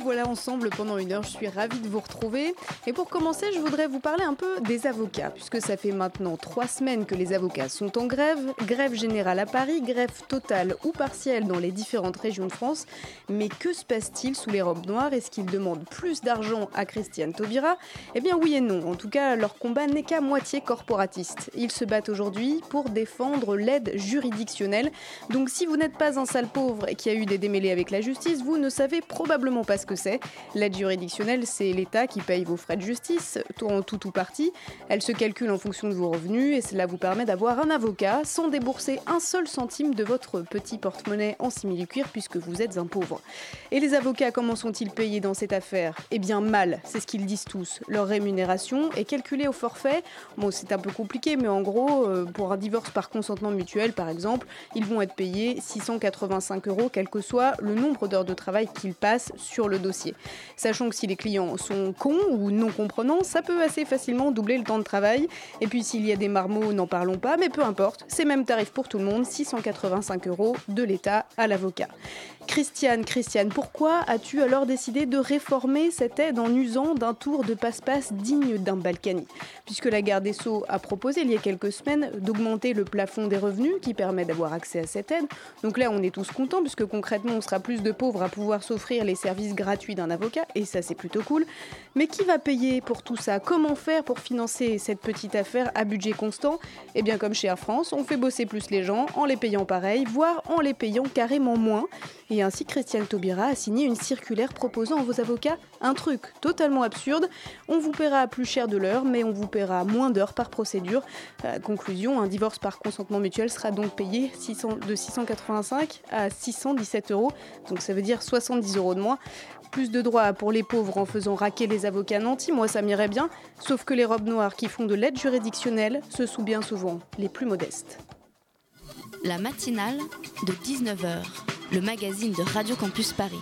Voilà ensemble pendant une heure, je suis ravie de vous retrouver. Et pour commencer, je voudrais vous parler un peu des avocats, puisque ça fait maintenant trois semaines que les avocats sont en grève. Grève générale à Paris, grève totale ou partielle dans les différentes régions de France. Mais que se passe-t-il sous les robes noires? Est-ce qu'ils demandent plus d'argent à Christiane Taubira? Eh bien oui et non. En tout cas, leur combat n'est qu'à moitié corporatiste. Ils se battent aujourd'hui pour défendre l'aide juridictionnelle. Donc si vous n'êtes pas un sale pauvre qui a eu des démêlés avec la justice, vous ne savez probablement pas ce que c'est. L'aide juridictionnelle, c'est l'État qui paye vos frais de justice, tout en tout ou partie. Elle se calcule en fonction de vos revenus et cela vous permet d'avoir un avocat sans débourser un seul centime de votre petit porte-monnaie en simili-cuir puisque vous êtes un pauvre. Et les avocats, comment sont-ils payés dans cette affaire? Eh bien mal, c'est ce qu'ils disent tous. Leur rémunération est calculée au forfait. Bon, c'est un peu compliqué, mais en gros, euh, pour un divorce par consentement mutuel, par exemple, ils vont être payés 685 euros, quel que soit le nombre d'heures de travail qu'ils passent sur le dossier. Sachant que si les clients sont cons ou non comprenants, ça peut assez facilement doubler le temps de travail. Et puis s'il y a des marmots, n'en parlons pas, mais peu importe, c'est même tarif pour tout le monde, 685 euros de l'État à l'avocat. Christiane, Christiane, pourquoi as-tu alors décidé de réformer cette aide en usant d'un tour de passe-passe digne d'un Balkany? Puisque la garde des Sceaux a proposé il y a quelques semaines d'augmenter le plafond des revenus qui permet d'avoir accès à cette aide. Donc là, on est tous contents puisque concrètement, on sera plus de pauvres à pouvoir s'offrir les services gratuits d'un avocat et ça, c'est plutôt cool. Mais qui va payer pour tout ça? Comment faire pour financer cette petite affaire à budget constant? Eh bien, comme chez Air France, on fait bosser plus les gens en les payant pareil, voire en les payant carrément moins. Et ainsi, Christiane Taubira a signé une circulaire proposant à vos avocats un truc totalement absurde. On vous paiera plus cher de l'heure, mais on vous paiera moins d'heures par procédure. Euh, conclusion, un divorce par consentement mutuel sera donc payé 600 de 685 à 617 euros. Donc ça veut dire 70 euros de moins. Plus de droits pour les pauvres en faisant raquer les avocats nantis, moi ça m'irait bien. Sauf que les robes noires qui font de l'aide juridictionnelle, ce sont bien souvent les plus modestes. La matinale de 19h, le magazine de Radio Campus Paris.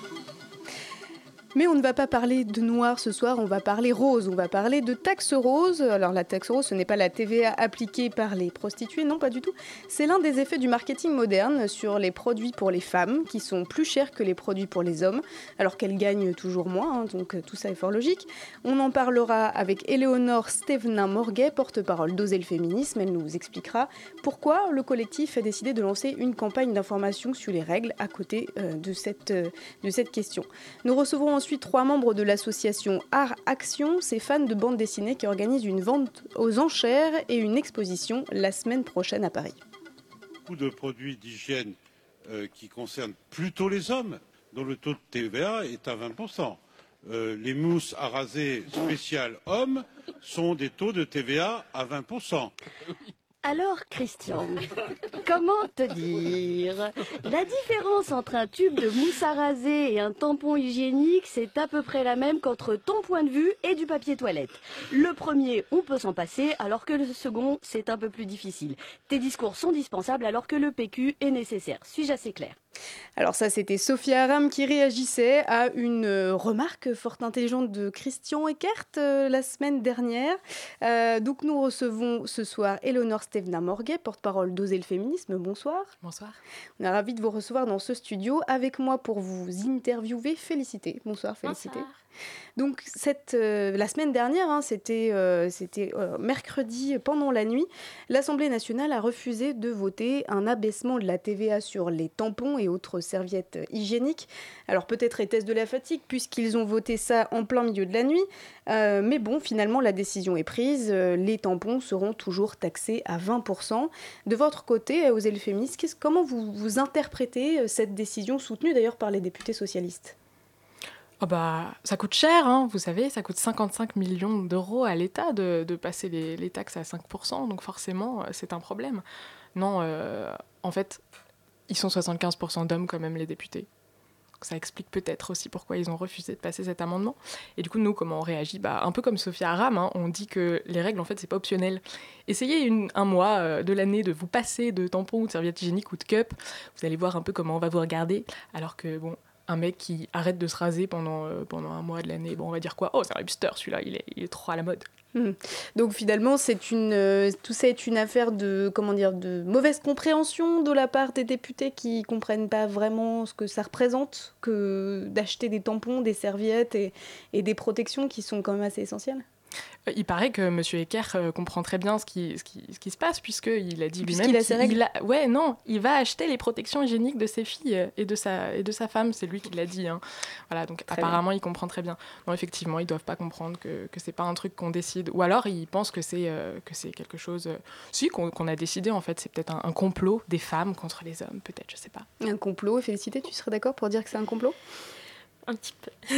Mais on ne va pas parler de noir ce soir, on va parler rose, on va parler de taxe rose. Alors la taxe rose, ce n'est pas la TVA appliquée par les prostituées, non pas du tout. C'est l'un des effets du marketing moderne sur les produits pour les femmes, qui sont plus chers que les produits pour les hommes, alors qu'elles gagnent toujours moins, hein, donc euh, tout ça est fort logique. On en parlera avec Éléonore Stevenin Morguet, porte-parole d'Oser le féminisme, elle nous expliquera pourquoi le collectif a décidé de lancer une campagne d'information sur les règles à côté euh, de, cette, euh, de cette question. Nous recevrons ensuite trois membres de l'association Art Action, ces fans de bande dessinée qui organisent une vente aux enchères et une exposition la semaine prochaine à Paris. beaucoup de produits d'hygiène euh, qui concernent plutôt les hommes, dont le taux de TVA est à 20%. Euh, les mousses à raser spéciales hommes sont des taux de TVA à 20%. Alors, Christian, comment te dire? La différence entre un tube de mousse à raser et un tampon hygiénique, c'est à peu près la même qu'entre ton point de vue et du papier toilette. Le premier, on peut s'en passer, alors que le second, c'est un peu plus difficile. Tes discours sont dispensables, alors que le PQ est nécessaire. Suis-je assez clair? Alors ça, c'était Sophie Aram qui réagissait à une euh, remarque fort intelligente de Christian Eckert euh, la semaine dernière. Euh, donc nous recevons ce soir Eleonore Stevna Morguet, porte-parole d'Oser le féminisme. Bonsoir. Bonsoir. On est ravis de vous recevoir dans ce studio avec moi pour vous interviewer. Félicité. Bonsoir, félicité. Bonsoir. Donc euh, la semaine dernière, hein, c'était euh, euh, mercredi pendant la nuit, l'Assemblée nationale a refusé de voter un abaissement de la TVA sur les tampons et autres serviettes hygiéniques. Alors peut-être était-ce de la fatigue puisqu'ils ont voté ça en plein milieu de la nuit, mais bon, finalement la décision est prise, les tampons seront toujours taxés à 20%. De votre côté, aux qu'est-ce- comment vous, interprétez cette décision soutenue d'ailleurs par les députés socialistes? Oh bah, ça coûte cher, hein, vous savez, ça coûte 55 millions d'euros à l'État de, de, passer les, les, taxes à 5%, donc forcément, c'est un problème. Non, euh, en fait, ils sont 75% d'hommes quand même, les députés. Ça explique peut-être aussi pourquoi ils ont refusé de passer cet amendement. Et du coup, nous, comment on réagit? Bah, Un peu comme Sophia Aram, hein, on dit que les règles, en fait, c'est pas optionnel. Essayez un mois euh, de l'année de vous passer de tampons ou de serviettes hygiéniques ou de cup. Vous allez voir un peu comment on va vous regarder. Alors que, bon, un mec qui arrête de se raser pendant, euh, pendant un mois de l'année, bon, on va dire quoi? Oh, c'est un hipster celui-là, il est, trop à la mode. Mmh. Donc finalement, c'est une, euh, tout ça est une affaire de, comment dire, de mauvaise compréhension de la part des députés qui comprennent pas vraiment ce que ça représente que d'acheter des tampons, des serviettes et, et des protections qui sont quand même assez essentielles? Il paraît que M. Ecker euh, comprend très bien ce qui, ce qui, ce qui se passe, puisqu'il a dit lui-même. qu'il a ses règles. A... Ouais, non, il va acheter les protections hygiéniques de ses filles euh, et de sa, et de sa femme, c'est lui qui l'a dit. Hein. Voilà, donc très apparemment, bien. il comprend très bien. Non, effectivement, ils doivent pas comprendre que, que c'est pas un truc qu'on décide. Ou alors, ils pensent que c'est euh, que c'est quelque chose. Euh, si, qu'on qu a décidé, en fait, c'est peut-être un, un, complot des femmes contre les hommes, peut-être, je sais pas. Un complot, Félicité, tu serais d'accord pour dire que c'est un complot? Un petit peu.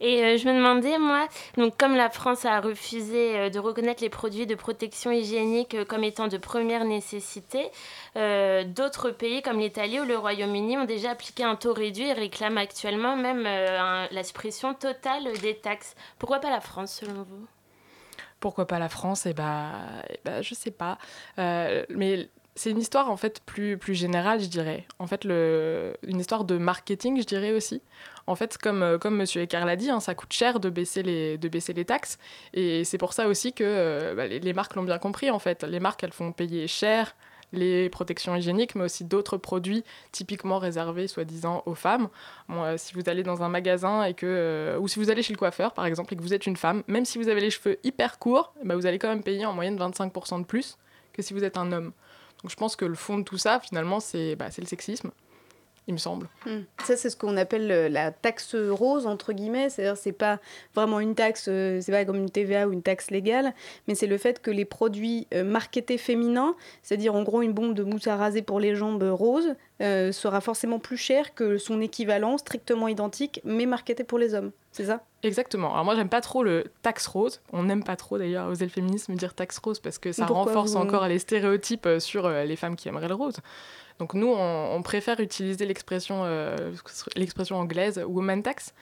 et euh, je me demandais, moi, donc comme la France a refusé euh, de reconnaître les produits de protection hygiénique euh, comme étant de première nécessité, d'autres pays comme l'Italie ou le Royaume-Uni ont déjà appliqué un taux réduit et réclament actuellement même un, la suppression totale des taxes. Pourquoi pas la France, selon vous? Pourquoi pas la France? Eh bah, bah, je sais pas. Mais c'est une histoire en fait plus, plus générale, je dirais. En fait, le, une histoire de marketing, je dirais aussi. En fait, comme, comme M. Ecker l'a dit, hein, ça coûte cher de baisser les, de baisser les taxes. Et c'est pour ça aussi que euh, bah, les, marques l'ont bien compris, en fait. Les marques, elles font payer cher les protections hygiéniques, mais aussi d'autres produits typiquement réservés, soi-disant, aux femmes. Euh, si vous allez dans un magasin et que, euh, ou si vous allez chez le coiffeur, par exemple, et que vous êtes une femme, même si vous avez les cheveux hyper courts, bah, vous allez quand même payer en moyenne 25% de plus que si vous êtes un homme. Donc je pense que le fond de tout ça, finalement, c'est bah, le sexisme il me semble. Mmh. Ça, c'est ce qu'on appelle la taxe rose, entre guillemets. C'est-à-dire, c'est pas vraiment une taxe, euh, c'est pas comme une TVA ou une taxe légale, mais c'est le fait que les produits euh, marketés féminins, c'est-à-dire en gros une bombe de mousse à raser pour les jambes rose, euh, sera forcément plus cher que son équivalent strictement identique, mais marketé pour les hommes. C'est ça? Exactement. Alors moi, j'aime pas trop le taxe rose. On n'aime pas trop d'ailleurs oser le féminisme dire taxe rose parce que ça renforce vous... encore les stéréotypes sur les femmes qui aimeraient le rose. Donc nous, on, on préfère utiliser l'expression euh, l'expression anglaise woman tax,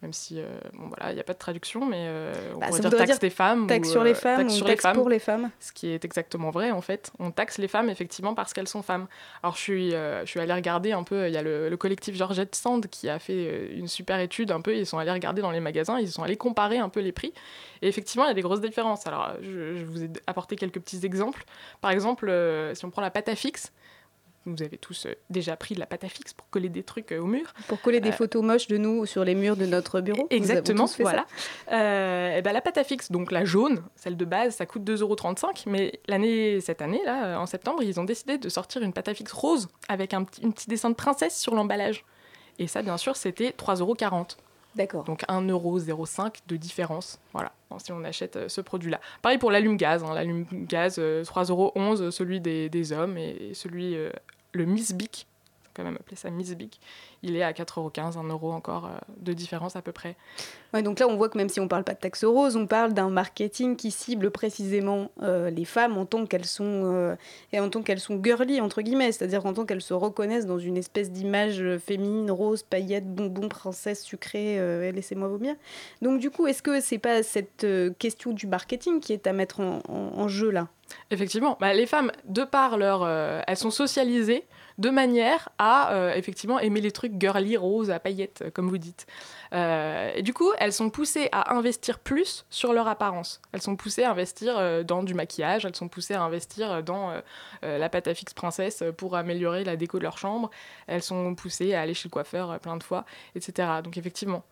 même si euh, bon voilà, il n'y a pas de traduction, mais euh, on bah, pourrait dire taxe dire des femmes taxe ou, sur les femmes taxe ou sur taxe les femmes, pour les femmes. Ce qui est exactement vrai en fait. On taxe les femmes effectivement parce qu'elles sont femmes. Alors je suis je suis allée regarder un peu. Il y a le, le, collectif Georgette Sand qui a fait une super étude un peu. Ils sont allés regarder dans les magasins, ils sont allés comparer un peu les prix. Et effectivement, il y a des grosses différences. Alors je, je vous ai apporté quelques petits exemples. Par exemple, si on prend la pâte à fixe vous avez tous euh, déjà pris de la pâte à fixe pour coller des trucs euh, au mur. Pour coller des euh, photos moches de nous sur les murs de notre bureau. Exactement, voilà. Euh, et ben, la pâte à fixe, donc la jaune, celle de base, ça coûte 2,35€. Mais l'année, cette année, là, en septembre, ils ont décidé de sortir une pâte à fixe rose avec un petit, un petit dessin de princesse sur l'emballage. Et ça, bien sûr, c'était 3,40€. D'accord. Donc 1,05€ de différence. Voilà, si on achète euh, ce produit-là. Pareil pour l'allume-gaz. Hein. L'allume-gaz, euh, 3,11€, celui des, hommes, et celui, euh, le Miss Bic, quand même appeler ça Miss Bic, il est à 4,15€, 1 euro encore euh, de différence à peu près. Ouais, donc là, on voit que même si on ne parle pas de taxe rose, on parle d'un marketing qui cible précisément euh, les femmes en tant qu'elles sont, euh, et en tant qu'elles sont girly, entre guillemets, c'est-à-dire en tant qu'elles se reconnaissent dans une espèce d'image féminine, rose, paillettes, bonbons, princesse, sucrée, euh, laissez-moi vomir. Donc du coup, est-ce que c'est pas cette question du marketing qui est à mettre en, en, en jeu là? Effectivement, bah, les femmes, de par leur... Euh, elles sont socialisées de manière à euh, effectivement aimer les trucs girly, rose, à paillettes, comme vous dites. Euh, et du coup, elles sont poussées à investir plus sur leur apparence. Elles sont poussées à investir euh, dans du maquillage, elles sont poussées à investir dans euh, la pâte à fixe princesse pour améliorer la déco de leur chambre. Elles sont poussées à aller chez le coiffeur plein de fois, etc. Donc effectivement,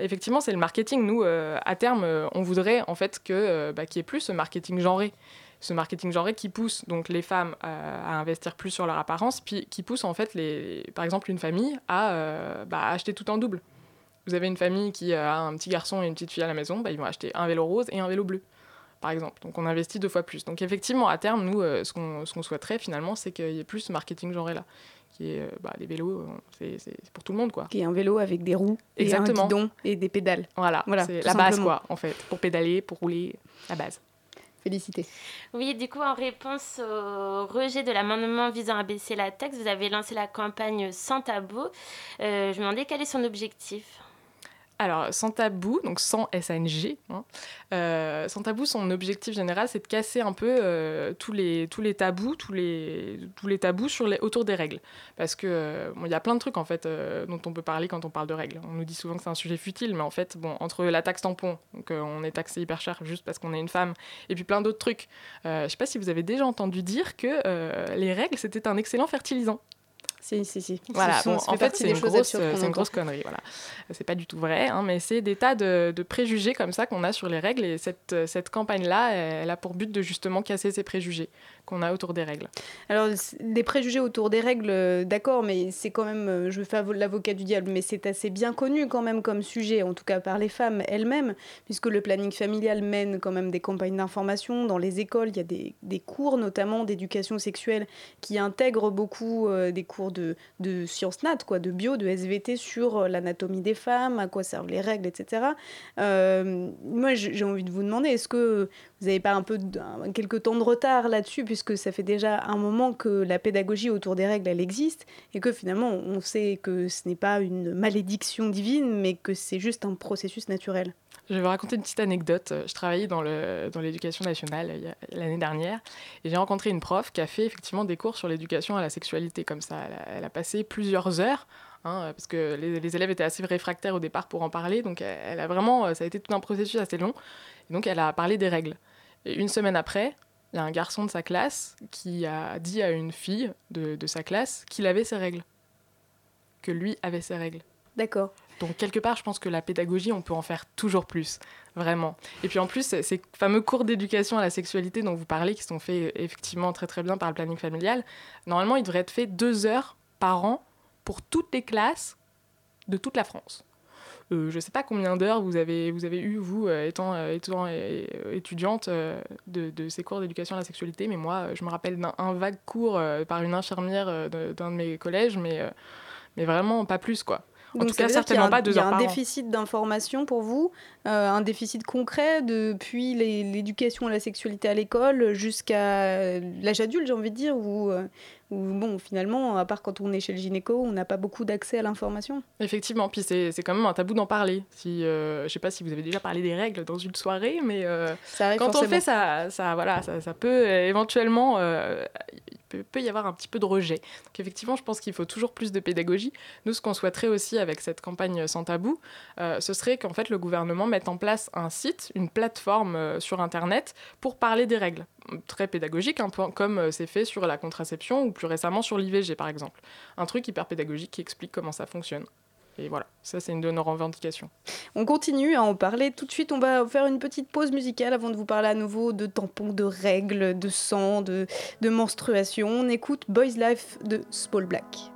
effectivement, c'est le marketing. Nous, à terme, on voudrait en fait que bah, qu'il y ait plus ce marketing genré ce marketing genré qui pousse donc les femmes euh, à investir plus sur leur apparence, puis qui pousse en fait les, par exemple une famille à euh, bah, acheter tout en double. Vous avez une famille qui a un petit garçon et une petite fille à la maison, bah, ils vont acheter un vélo rose et un vélo bleu. par exemple. Donc on investit deux fois plus. Donc effectivement, à terme, nous, ce qu'on souhaiterait finalement, c'est qu'il y ait plus ce marketing genré là qui est bah, les vélos, c'est pour tout le monde quoi. Qui est un vélo avec des roues, Exactement. et un guidon et des pédales. Voilà, voilà c'est la base quoi en fait, pour pédaler, pour rouler, la base. Félicité. Oui, du coup, en réponse au rejet de l'amendement visant à baisser la taxe, vous avez lancé la campagne Sans tabou. Euh, je me demandais quel est son objectif alors, sans tabou, donc sans SNG, hein, euh, sans tabou, son objectif général, c'est de casser un peu euh, tous, les, tous les tabous, sur les, autour des règles. Parce que euh, y a plein de trucs en fait dont on peut parler quand on parle de règles. On nous dit souvent que c'est un sujet futile, mais en fait, bon, entre la taxe tampon, donc on est taxé hyper cher juste parce qu'on est une femme, et puis plein d'autres trucs. je sais pas si vous avez déjà entendu dire que les règles c'était un excellent fertilisant. Si, si, si. Voilà, en fait, c'est une, grosse, une grosse connerie. Voilà. C'est pas du tout vrai, hein, mais c'est des tas de, de, préjugés comme ça qu'on a sur les règles. Et cette, cette campagne-là, elle a pour but de justement casser ces préjugés qu'on a autour des règles. Alors, des préjugés autour des règles, euh, d'accord, mais c'est quand même, euh, je fais l'avocat du diable, mais c'est assez bien connu quand même comme sujet, en tout cas par les femmes elles-mêmes, puisque le planning familial mène quand même des campagnes d'information. Dans les écoles, il y a des, des cours notamment d'éducation sexuelle qui intègrent beaucoup euh, des cours de, de sciences nat, quoi, de bio, de SVT sur l'anatomie des femmes, à quoi servent les règles, etc. moi, j'ai envie de vous demander, est-ce que vous n'avez pas un peu quelques temps de retard là-dessus, puisque ça fait déjà un moment que la pédagogie autour des règles, elle existe, et que finalement, on sait que ce n'est pas une malédiction divine, mais que c'est juste un processus naturel. Je vais vous raconter une petite anecdote. Je travaillais dans l'éducation dans nationale l'année dernière et j'ai rencontré une prof qui a fait effectivement des cours sur l'éducation à la sexualité comme ça. Elle a, passé plusieurs heures hein, parce que les, les, élèves étaient assez réfractaires au départ pour en parler. Donc elle a vraiment, ça a été tout un processus assez long. Et donc elle a parlé des règles. Et une semaine après, il y a un garçon de sa classe qui a dit à une fille de, de sa classe qu'il avait ses règles. Que lui avait ses règles. D'accord. Donc quelque part, je pense que la pédagogie, on peut en faire toujours plus, vraiment. Et puis en plus, ces fameux cours d'éducation à la sexualité dont vous parlez, qui sont faits effectivement très très bien par le planning familial, normalement, ils devraient être faits deux heures par an pour toutes les classes de toute la France. Euh, je ne sais pas combien d'heures vous avez, vous avez eu, vous, euh, étant, euh, étant étudiante de, de, ces cours d'éducation à la sexualité, mais moi, je me rappelle d'un vague cours par une infirmière d'un de, mes collèges, mais, mais vraiment pas plus, quoi. En tout cas, certainement pas deux heures Il y a un déficit d'information pour vous, un déficit concret depuis l'éducation à la sexualité à l'école jusqu'à l'âge adulte, j'ai envie de dire, où où, bon, finalement, à part quand on est chez le gynéco, on n'a pas beaucoup d'accès à l'information. Effectivement, puis c'est quand même un tabou d'en parler. Si, euh, je sais pas si vous avez déjà parlé des règles dans une soirée, mais euh, quand on le fait, ça, ça, voilà, ça, ça peut éventuellement euh, peut, peut, y avoir un petit peu de rejet. Donc effectivement, je pense qu'il faut toujours plus de pédagogie. Nous, ce qu'on souhaiterait aussi avec cette campagne sans tabou, euh, ce serait qu'en fait le gouvernement mette en place un site, une plateforme euh, sur Internet pour parler des règles. Très pédagogique, un peu comme euh, c'est fait sur la contraception ou plus récemment sur l'IVG par exemple. Un truc hyper pédagogique qui explique comment ça fonctionne. Et voilà, ça c'est une de nos revendications. On continue à en parler. Tout de suite, on va faire une petite pause musicale avant de vous parler à nouveau de tampons, de règles, de sang, de, de menstruation. On écoute Boys Life de Small Black.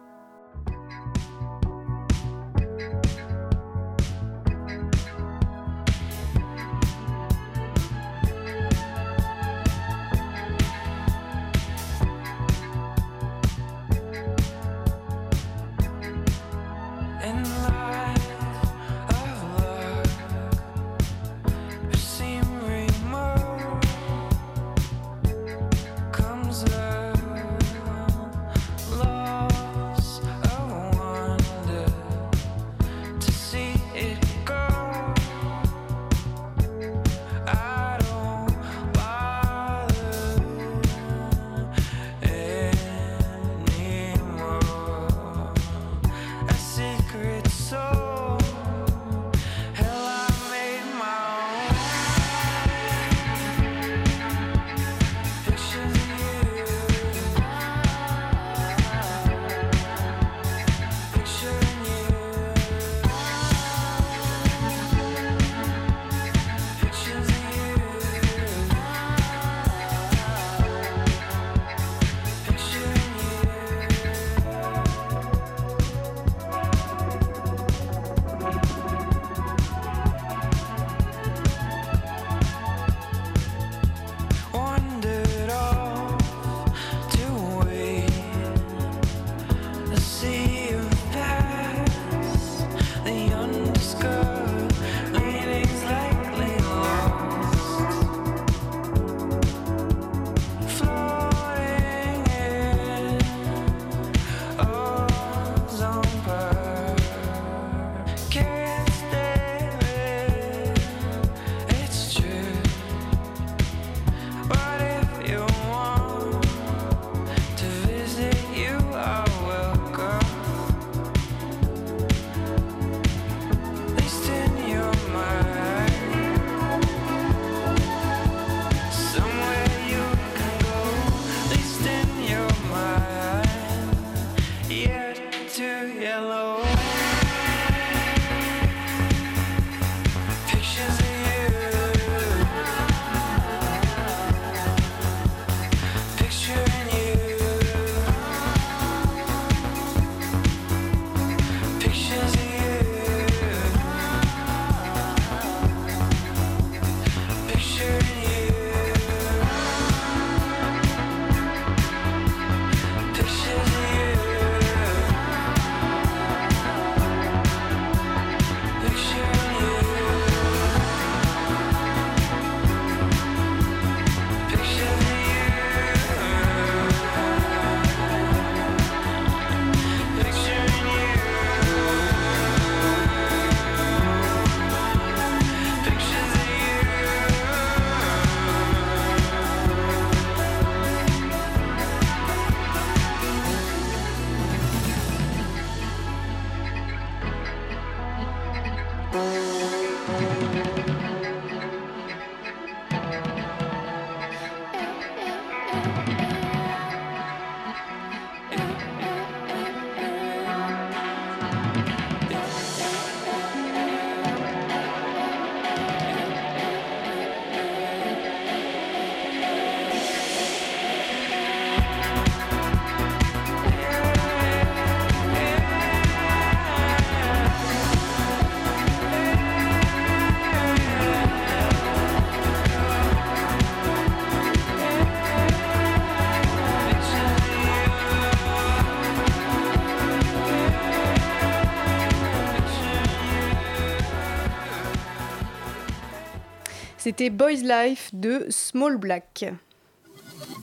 C'était Boys Life de Small Black.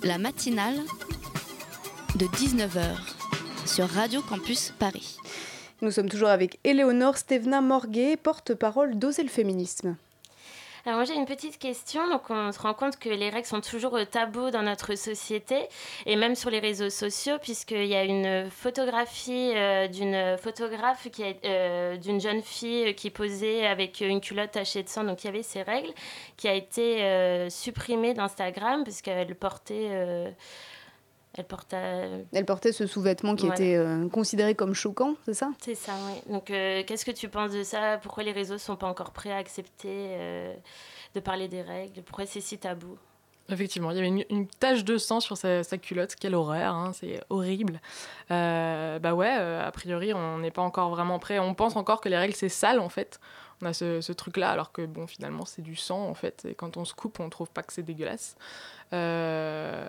La matinale de 19h sur Radio Campus Paris. Nous sommes toujours avec Éléonore Stevna Morguet, porte-parole d'Oser le féminisme. Alors j'ai une petite question. Donc on se rend compte que les règles sont toujours tabous dans notre société et même sur les réseaux sociaux puisqu'il y a une photographie euh, d'une photographe qui euh, d'une jeune fille qui posait avec une culotte tachée de sang, donc il y avait ses règles, qui a été euh, supprimée d'Instagram puisqu'elle portait elle portait... Elle portait ce sous-vêtement qui était euh, considéré comme choquant, c'est ça? C'est ça, oui. Donc, euh, qu'est-ce que tu penses de ça? Pourquoi les réseaux ne sont pas encore prêts à accepter euh, de parler des règles? Pourquoi c'est si tabou? Effectivement, il y avait une, tache de sang sur sa, culotte, quelle horreur, hein, c'est horrible. bah ouais, a priori, on n'est pas encore vraiment prêt. On pense encore que les règles, c'est sale en fait. On a ce, ce truc-là, alors que bon, finalement, c'est du sang en fait. Et quand on se coupe, on trouve pas que c'est dégueulasse. Euh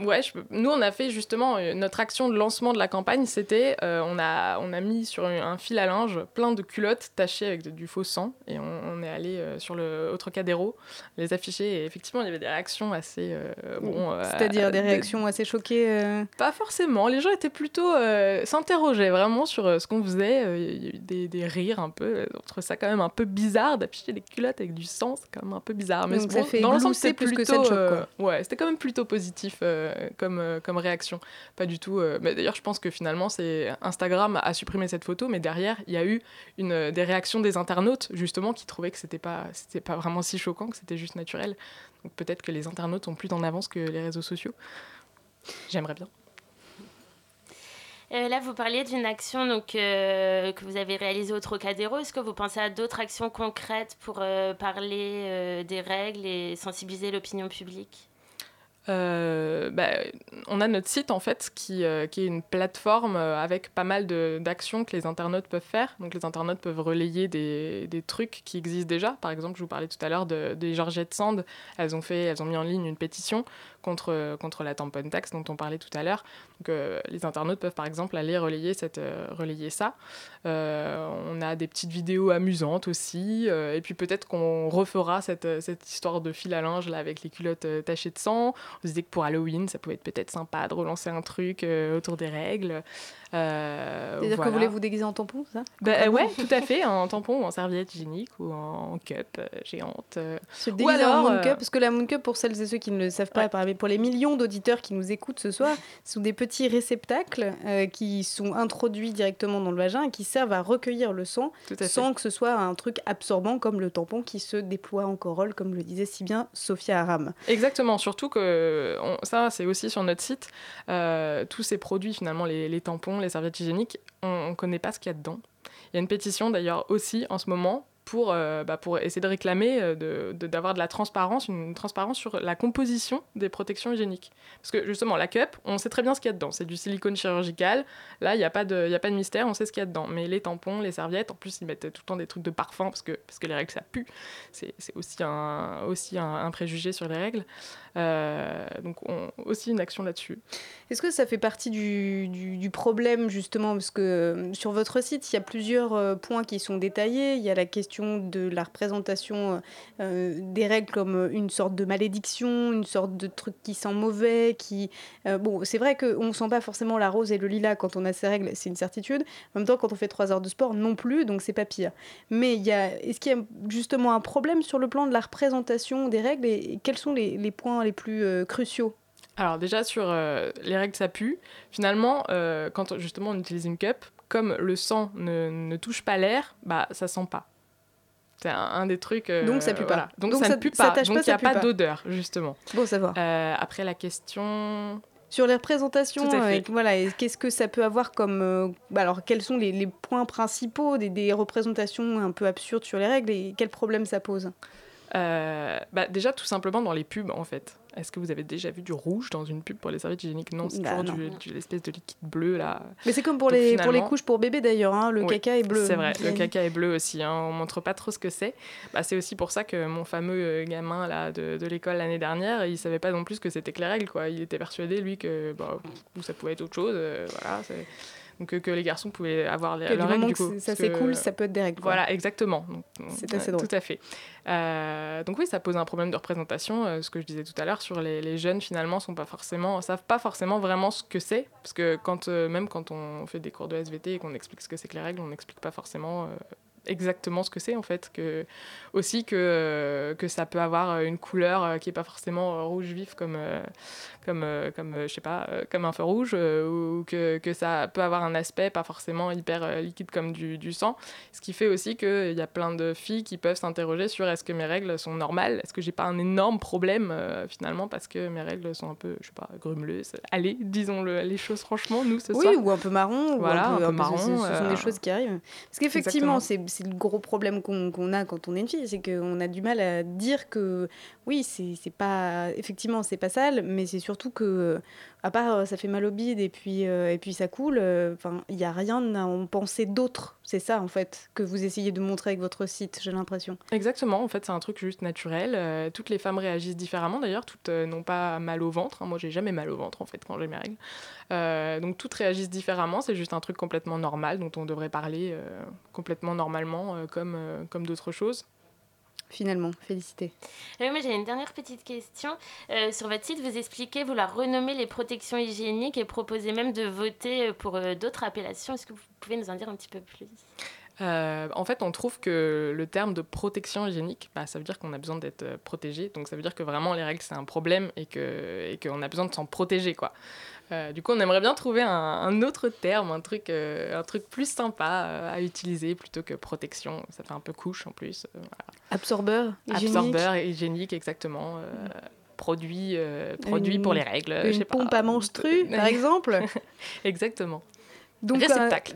Ouais, nous on a fait justement euh, notre action de lancement de la campagne, c'était euh, on, a, on a mis sur un, fil à linge plein de culottes tachées avec du faux sang et on, est allé euh, sur le autre Trocadéro les afficher et effectivement il y avait des réactions assez bon. C'est-à-dire des réactions assez choquées. Pas forcément, les gens étaient plutôt s'interrogeaient vraiment sur ce qu'on faisait, il y a eu des, des, rires un peu, on trouvait ça quand même un peu bizarre d'afficher des culottes avec du sang, c'est quand même un peu bizarre. Mais ça fait dans l'ensemble c'était plus plutôt, que ça ouais, c'était quand même plutôt positif. Euh, euh, comme réaction. Pas du tout. Euh, D'ailleurs, je pense que finalement, c'est Instagram a supprimé cette photo, mais derrière, il y a eu des réactions des internautes, justement, qui trouvaient que c'était pas, pas vraiment si choquant, que c'était juste naturel. Donc peut-être que les internautes ont plus en avance que les réseaux sociaux. J'aimerais bien. là, vous parliez d'une action que vous avez réalisée au Trocadéro. Est-ce que vous pensez à d'autres actions concrètes pour parler des règles et sensibiliser l'opinion publique? Euh, bah, on a notre site en fait qui, euh, est une plateforme euh, avec pas mal d'actions que les internautes peuvent faire. Donc les internautes peuvent relayer des, trucs qui existent déjà. Par exemple, je vous parlais tout à l'heure de, des Georgette Sand. Elles ont fait, elles ont mis en ligne une pétition contre, contre la tampon tax dont on parlait tout à l'heure. Donc les internautes peuvent par exemple aller relayer, cette, relayer ça. on a des petites vidéos amusantes aussi. et puis peut-être qu'on refera cette, cette histoire de fil à linge là avec les culottes tachées de sang. On se disait que pour Halloween, ça pouvait être peut-être sympa de relancer un truc euh, autour des règles. Euh, C'est-à-dire que vous voulez vous déguiser en tampon, ça? Bah, Ouais, tout à fait, en tampon ou en serviette hygiénique ou en cup euh, géante. Se déguiser en moon cup, parce que la moon cup, pour celles et ceux qui ne le savent pas, mais pour les millions d'auditeurs qui nous écoutent ce soir, ce sont des petits réceptacles qui sont introduits directement dans le vagin et qui servent à recueillir le sang sans que ce soit un truc absorbant comme le tampon qui se déploie en corolle, comme le disait si bien Sophia Aram. Exactement, surtout que ça, c'est aussi sur notre site, tous ces produits, finalement, les, les tampons, les serviettes hygiéniques, on ne connaît pas ce qu'il y a dedans. Il y a une pétition d'ailleurs aussi en ce moment pour, bah, pour essayer de réclamer d'avoir de, d'avoir de, la transparence, une transparence sur la composition des protections hygiéniques. Parce que justement, la cup, on sait très bien ce qu'il y a dedans. C'est du silicone chirurgical. Là, il n'y a, pas de, a pas de mystère, on sait ce qu'il y a dedans. Mais les tampons, les serviettes, en plus, ils mettent tout le temps des trucs de parfum parce que, parce que les règles, ça pue. C'est aussi, un, aussi un, préjugé sur les règles. donc, on, aussi une action là-dessus. Est-ce que ça fait partie du, problème, justement? Parce que sur votre site, il y a plusieurs points qui sont détaillés. Il y a la question de la représentation euh, des règles comme une sorte de malédiction, une sorte de truc qui sent mauvais, qui... Euh, bon, c'est vrai qu'on ne sent pas forcément la rose et le lilas quand on a ces règles, c'est une certitude. En même temps, quand on fait trois heures de sport, non plus, donc c'est pas pire. Mais y a... est-ce qu'il y a justement un problème sur le plan de la représentation des règles et, quels sont les, points les plus euh, cruciaux? Alors déjà sur les règles ça pue, finalement quand justement on utilise une cup, comme le sang ne, ne touche pas l'air, bah ça sent pas. C'est un, des trucs. Euh, donc ça pue pas. Donc, ça, ne pue pas. Donc il n'y a pas, d'odeur, justement. Bon, savoir. Euh, après la question. Sur les représentations, euh, voilà, qu'est-ce que ça peut avoir comme. alors, quels sont les, points principaux des, des, représentations un peu absurdes sur les règles et quels problèmes ça pose? Bah, Déjà, tout simplement dans les pubs, en fait. Est-ce que vous avez déjà vu du rouge dans une pub pour les serviettes hygiéniques Non, c'est bah, toujours du, l'espèce de liquide bleu là. Mais c'est comme pour, les, pour les couches pour bébé d'ailleurs, hein, le caca est bleu. C'est vrai, le caca est bleu aussi, hein, on montre pas trop ce que c'est. Bah, c'est aussi pour ça que mon fameux euh, gamin là, de, de l'école l'année dernière, il savait pas non plus que c'était que les règles. Quoi. Il était persuadé, lui, que bah, ça pouvait être autre chose. Euh, voilà, donc que les garçons pouvaient avoir les, leurs règles. Du coup, ça c'est cool, ça peut être des règles. Voilà, exactement. C'est assez drôle. Tout à fait. Euh, donc oui, ça pose un problème de représentation. Euh, ce que je disais tout à l'heure sur les, les, jeunes, finalement, sont pas forcément, savent pas forcément vraiment ce que c'est, parce que quand euh, même quand on fait des cours de SVT et qu'on explique ce que c'est que les règles, on n'explique pas forcément exactement ce que c'est en fait que aussi que, que ça peut avoir une couleur qui est pas forcément rouge vif comme comme, euh, comme euh, je sais pas, euh, comme un feu rouge, ou que, que, ça peut avoir un aspect pas forcément hyper liquide comme du, du sang. Ce qui fait aussi qu'il y a plein de filles qui peuvent s'interroger sur est-ce que mes règles sont normales, est-ce que j'ai pas un énorme problème finalement parce que mes règles sont un peu, je sais pas, grumeleuses? Allez, disons -le, les choses franchement, nous ce oui, soir. ou un peu marron, voilà, ou un peu, marron. Ce, sont des choses qui arrivent. Parce qu'effectivement, c'est le gros problème qu'on a quand on est une fille, c'est qu'on a du mal à dire que oui, c'est pas effectivement c'est pas sale, mais c'est surtout que à part euh, ça fait mal au bide et puis euh, et puis ça coule, euh, enfin il y a rien à en penser d'autre. C'est ça en fait que vous essayez de montrer avec votre site, j'ai l'impression. Exactement, en fait c'est un truc juste naturel. toutes les femmes réagissent différemment d'ailleurs, toutes n'ont pas mal au ventre. Hein. Moi j'ai jamais mal au ventre en fait quand j'ai mes règles. Donc toutes réagissent différemment. C'est juste un truc complètement normal dont on devrait parler complètement normalement comme comme d'autres choses finalement. Félicité. Oui, moi j'ai une dernière petite question. Euh, sur votre site, vous expliquez vouloir renommer les protections hygiéniques et proposer même de voter euh, pour euh, d'autres appellations. Est-ce que vous pouvez nous en dire un petit peu plus? En fait, on trouve que le terme de protection hygiénique, bah, ça veut dire qu'on a besoin d'être protégé. Donc, ça veut dire que vraiment les règles, c'est un problème et qu'on et qu'on a besoin de s'en protéger. Quoi. Euh, du coup, on aimerait bien trouver un, autre terme, un truc, euh, un truc plus sympa euh, à utiliser plutôt que protection. Ça fait un peu couche en plus. Absorbeur hygiénique. Absorbeur hygiénique, exactement. Produit, produit pour les règles. Une pompe à menstru, par exemple Exactement. Donc,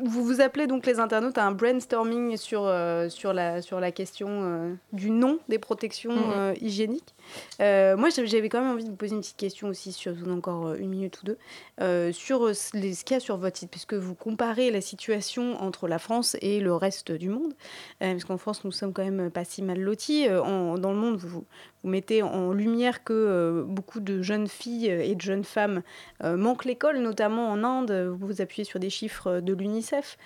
vous vous appelez donc les internautes à un brainstorming sur, sur, la, sur la question du nom des protections mm-hmm. hygiéniques. Euh, moi, j'avais quand même envie de vous poser une petite question aussi, sur encore euh, une minute ou deux, euh, sur les, ce qu'il y a sur votre site, puisque vous comparez la situation entre la France et le reste du monde, parce qu'en France, nous sommes quand même pas si mal lotis. dans le monde, vous, vous mettez en lumière que beaucoup de jeunes filles et de jeunes femmes manquent l'école, notamment en Inde. Vous vous appuyez sur des chiffres de l'UNICEF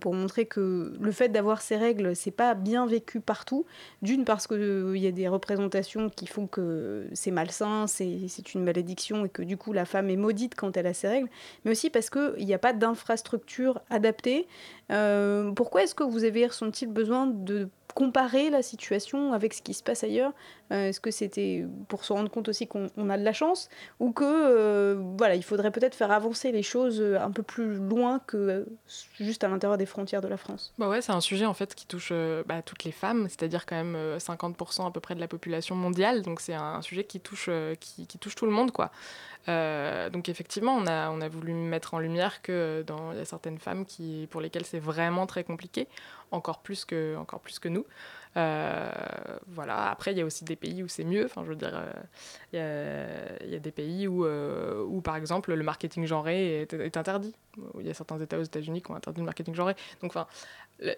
pour montrer que le fait d'avoir ces règles, c'est pas bien vécu partout. D'une, parce qu'il y a des représentations qui font que c'est malsain, c'est une malédiction et que du coup la femme est maudite quand elle a ses règles, mais aussi parce qu'il n'y a pas d'infrastructure adaptée. Euh, pourquoi est-ce que vous avez ressenti le besoin de comparer la situation avec ce qui se passe ailleurs euh, Est-ce que c'était pour se rendre compte aussi qu'on a de la chance ou que euh, voilà, il faudrait peut-être faire avancer les choses un peu plus loin que juste à l'intérieur des frontières de la France? Bah ouais, c'est un sujet en fait qui touche bah, toutes les femmes, c'est-à-dire quand même 50% à peu près de la population mondiale, donc c'est un sujet qui touche, qui, touche tout le monde quoi. Euh, donc effectivement, on a, on a voulu mettre en lumière que dans, il y a certaines femmes qui, pour lesquelles c'est vraiment très compliqué. encore plus que, encore plus que nous. Euh, voilà. Après, il y a aussi des pays où c'est mieux. Enfin, je veux dire, il y, a des pays où, où, par exemple, le marketing genré est, est, interdit. Il y a certains États aux États-Unis qui ont interdit le marketing genré. Donc, enfin,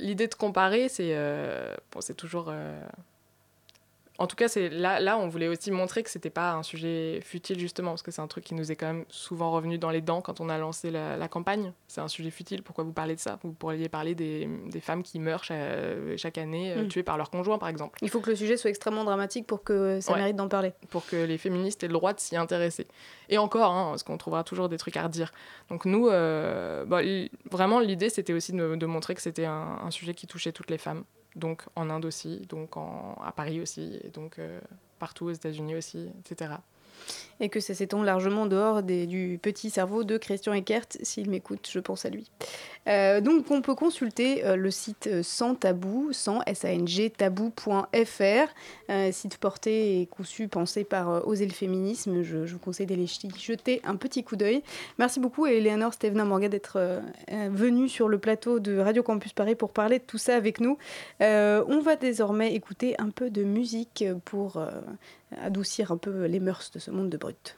l'idée de comparer, c'est bon, c'est toujours en tout cas, c'est là, là, on voulait aussi montrer que c'était pas un sujet futile justement, parce que c'est un truc qui nous est quand même souvent revenu dans les dents quand on a lancé la, campagne. C'est un sujet futile. Pourquoi vous parlez de ça? Vous pourriez parler des, des, femmes qui meurent chaque, année, euh, mm. tuées par leur conjoint, par exemple. Il faut que le sujet soit extrêmement dramatique pour que ça mérite d'en parler. Pour que les féministes aient le droit de s'y intéresser. Et encore, hein, parce qu'on trouvera toujours des trucs à redire. Donc nous, euh, bah, vraiment, l'idée, c'était aussi de, montrer que c'était un, un sujet qui touchait toutes les femmes donc en Inde aussi, donc à Paris aussi, et donc euh, partout aux États-Unis aussi, etc et que ça s'étend largement dehors des, du petit cerveau de Christian Eckert. S'il m'écoute, je pense à lui. Euh, donc on peut consulter euh, le site euh, sans tabou, sans S-A-N-G, tabou.fr, site porté et conçu, pensé par Oser le féminisme. Je, vous conseille d'aller jeter un petit coup d'œil. Merci beaucoup Eleanor Stevena Morga d'être venue sur le plateau de Radio Campus Paris pour parler de tout ça avec nous. on va désormais écouter un peu de musique pour adoucir un peu les mœurs de ce monde de brut.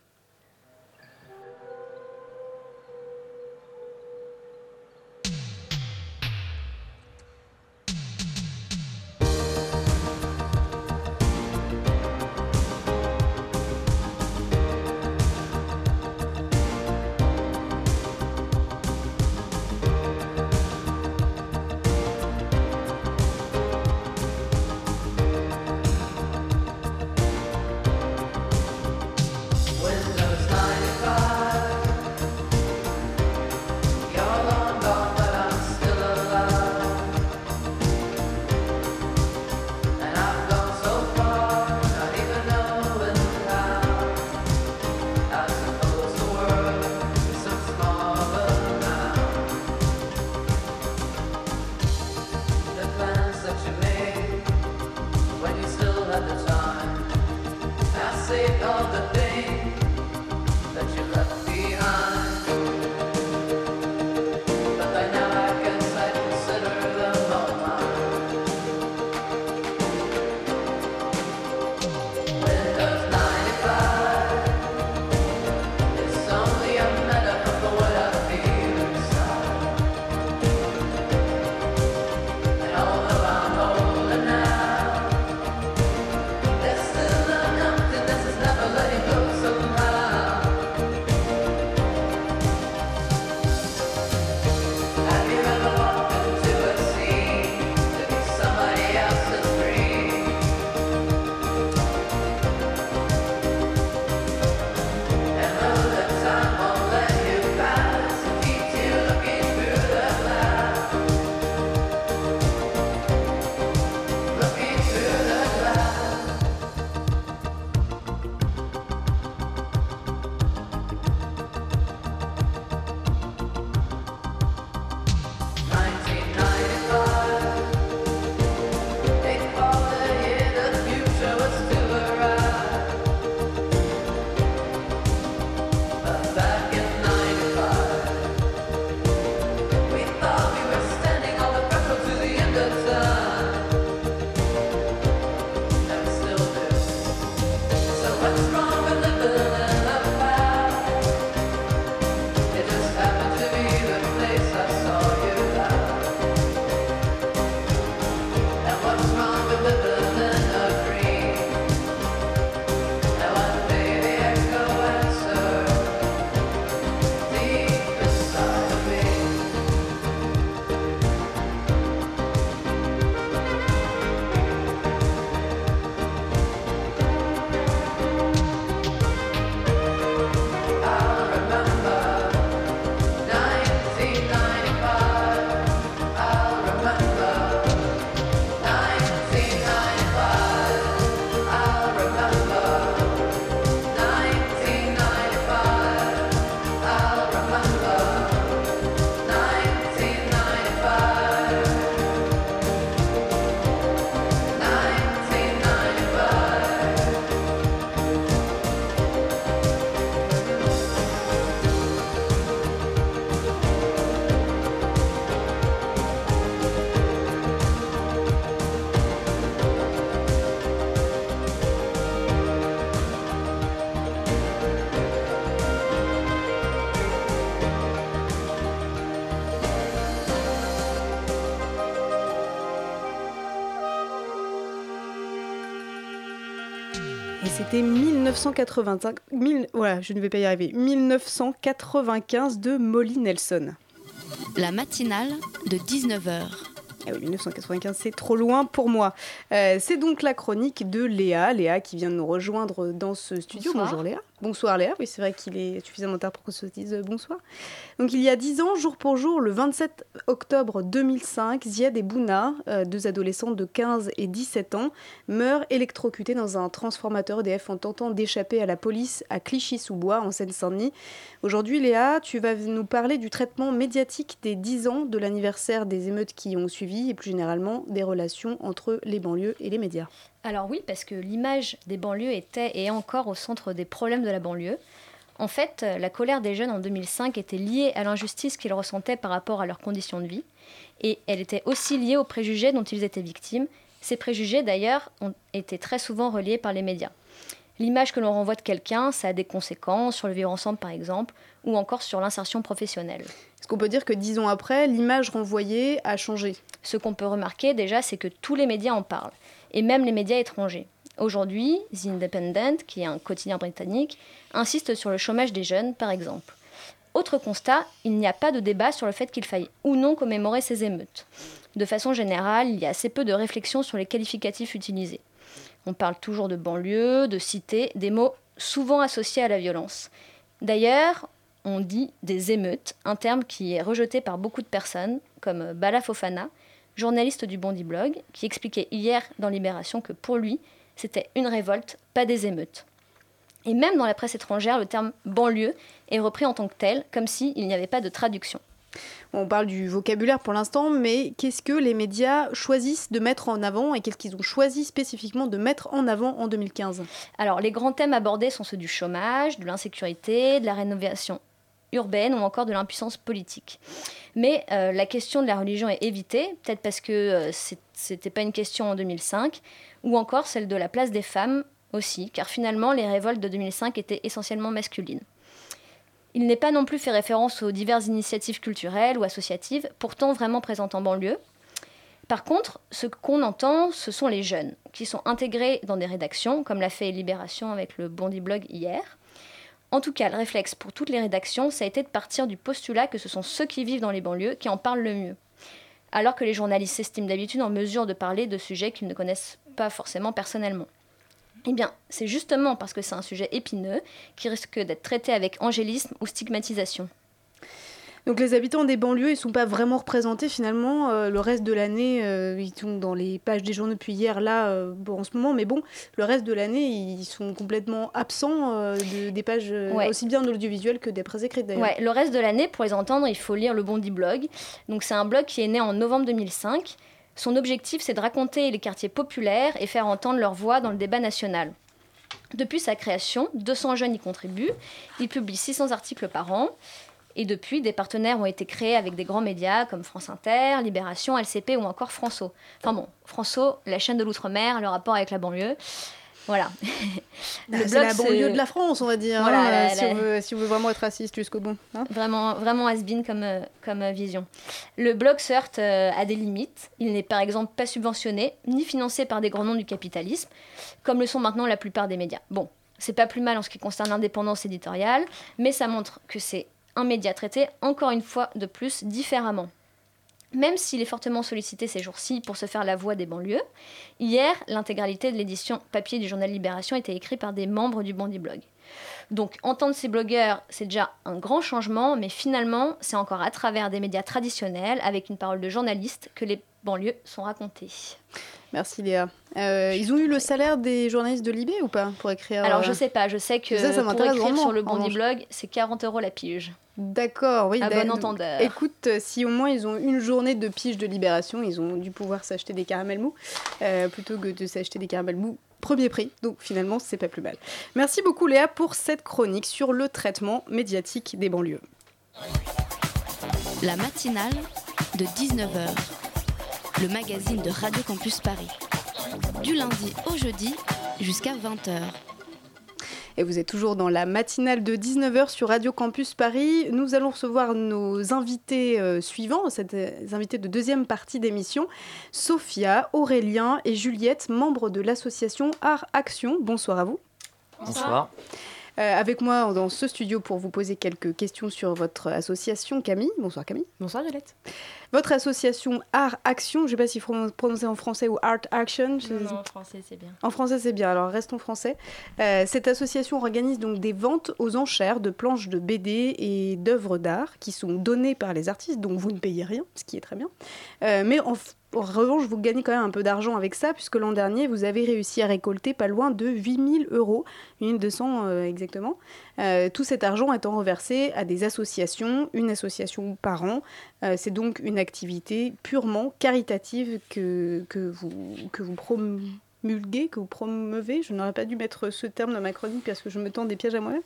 C'était 1985. voilà, je ne vais pas y arriver. 1995 de Molly Nelson. La matinale de 19h. Ah oui, 1995, c'est trop loin pour moi. Euh, c'est donc la chronique de Léa, Léa qui vient de nous rejoindre dans ce studio. Bonjour Léa. Bonsoir Léa, oui c'est vrai qu'il est suffisamment tard pour qu'on se dise euh, bonsoir. Donc il y a dix ans, jour pour jour, le 27 octobre 2005, Ziad et Bouna, euh, deux adolescents de 15 et 17 ans, meurent électrocutés dans un transformateur EDF en tentant d'échapper à la police à Clichy-sous-Bois en Seine-Saint-Denis. Aujourd'hui Léa, tu vas nous parler du traitement médiatique des 10 ans de l'anniversaire des émeutes qui ont suivi et plus généralement des relations entre les banlieues et les médias. Alors oui, parce que l'image des banlieues était et est encore au centre des problèmes de la banlieue. En fait, la colère des jeunes en 2005 était liée à l'injustice qu'ils ressentaient par rapport à leurs conditions de vie, et elle était aussi liée aux préjugés dont ils étaient victimes. Ces préjugés, d'ailleurs, ont été très souvent reliés par les médias. L'image que l'on renvoie de quelqu'un, ça a des conséquences sur le vivre ensemble, par exemple, ou encore sur l'insertion professionnelle. Est-ce qu'on peut dire que dix ans après, l'image renvoyée a changé? Ce qu'on peut remarquer déjà, c'est que tous les médias en parlent et même les médias étrangers. Aujourd'hui, The Independent, qui est un quotidien britannique, insiste sur le chômage des jeunes, par exemple. Autre constat, il n'y a pas de débat sur le fait qu'il faille ou non commémorer ces émeutes. De façon générale, il y a assez peu de réflexion sur les qualificatifs utilisés. On parle toujours de banlieue, de cité, des mots souvent associés à la violence. D'ailleurs, on dit des émeutes, un terme qui est rejeté par beaucoup de personnes, comme Bala Fofana, journaliste du Bondi Blog, qui expliquait hier dans Libération que pour lui, c'était une révolte, pas des émeutes. Et même dans la presse étrangère, le terme banlieue est repris en tant que tel, comme s'il n'y avait pas de traduction. On parle du vocabulaire pour l'instant, mais qu'est-ce que les médias choisissent de mettre en avant et qu'est-ce qu'ils ont choisi spécifiquement de mettre en avant en 2015 Alors, les grands thèmes abordés sont ceux du chômage, de l'insécurité, de la rénovation urbaine ou encore de l'impuissance politique. Mais euh, la question de la religion est évitée, peut-être parce que euh, c'était pas une question en 2005, ou encore celle de la place des femmes aussi, car finalement les révoltes de 2005 étaient essentiellement masculines. Il n'est pas non plus fait référence aux diverses initiatives culturelles ou associatives, pourtant vraiment présentes en banlieue. Par contre, ce qu'on entend, ce sont les jeunes, qui sont intégrés dans des rédactions, comme l'a fait Libération avec le Bondi Blog hier, en tout cas, le réflexe pour toutes les rédactions, ça a été de partir du postulat que ce sont ceux qui vivent dans les banlieues qui en parlent le mieux. Alors que les journalistes s'estiment d'habitude en mesure de parler de sujets qu'ils ne connaissent pas forcément personnellement. Eh bien, c'est justement parce que c'est un sujet épineux qui risque d'être traité avec angélisme ou stigmatisation. Donc les habitants des banlieues, ils sont pas vraiment représentés finalement. Euh, le reste de l'année, euh, ils sont dans les pages des journaux depuis hier, là, euh, bon, en ce moment, mais bon, le reste de l'année, ils sont complètement absents des pages aussi bien de l'audiovisuel que des presse écrites d'ailleurs. Ouais, le reste de l'année, pour les entendre, il faut lire le Bondi Blog. Donc c'est un blog qui est né en novembre 2005. Son objectif, c'est de raconter les quartiers populaires et faire entendre leur voix dans le débat national. Depuis sa création, 200 jeunes y contribuent. Il publie 600 articles par an. Et depuis, des partenaires ont été créés avec des grands médias comme France Inter, Libération, LCP ou encore François. Enfin bon, François, la chaîne de l'outre-mer, le rapport avec la banlieue. Voilà. Bah, c'est la banlieue de la France, on va dire, hein, si, On veut, si, on veut, vraiment être raciste jusqu'au bout. Hein. vraiment, vraiment has-been comme, euh, comme euh, vision. Le blog certes euh, a des limites. Il n'est par exemple pas subventionné, ni financé par des grands noms du capitalisme, comme le sont maintenant la plupart des médias. Bon, c'est pas plus mal en ce qui concerne l'indépendance éditoriale, mais ça montre que c'est un média traité encore une fois de plus différemment. Même s'il est fortement sollicité ces jours-ci pour se faire la voix des banlieues, hier, l'intégralité de l'édition papier du journal Libération était écrite par des membres du Bandy Blog. Donc entendre ces blogueurs, c'est déjà un grand changement, mais finalement, c'est encore à travers des médias traditionnels, avec une parole de journaliste, que les banlieues sont racontées. Merci Léa. Euh, ils ont eu le salaire des journalistes de Libé ou pas pour écrire Alors je euh, sais pas, je sais que ça, pour écrire sur le Bondi Blog, c'est 40 euros la pige. D'accord, oui. À bon entendeur. Écoute, euh, si au moins ils ont une journée de pige de libération, ils ont dû pouvoir s'acheter des caramels mous plutôt que de s'acheter des caramels mous premier prix. Donc finalement, c'est pas plus mal. Merci beaucoup Léa pour cette chronique sur le traitement médiatique des banlieues. La matinale de 19h le magazine de Radio Campus Paris. Du lundi au jeudi jusqu'à 20h. Et vous êtes toujours dans la matinale de 19h sur Radio Campus Paris. Nous allons recevoir nos invités euh, suivants, ces invités de deuxième partie d'émission, Sophia, Aurélien et Juliette, membres de l'association Art Action. Bonsoir à vous. Bonsoir. Euh, avec moi dans ce studio pour vous poser quelques questions sur votre association, Camille. Bonsoir Camille. Bonsoir Violette. Votre association Art Action, je ne sais pas s'il faut prononcer en français ou Art Action. Non, en français c'est bien. En français c'est bien, alors restons français. Euh, cette association organise donc des ventes aux enchères de planches de BD et d'œuvres d'art qui sont données par les artistes, donc vous ne payez rien, ce qui est très bien. Euh, mais en en revanche, vous gagnez quand même un peu d'argent avec ça, puisque l'an dernier, vous avez réussi à récolter pas loin de 8000 euros, 8200 euh, exactement. Euh, tout cet argent étant reversé à des associations, une association par an. Euh, c'est donc une activité purement caritative que, que vous, que vous mulguer, que vous promeuvez. Je n'aurais pas dû mettre ce terme dans ma chronique parce que je me tends des pièges à moi-même.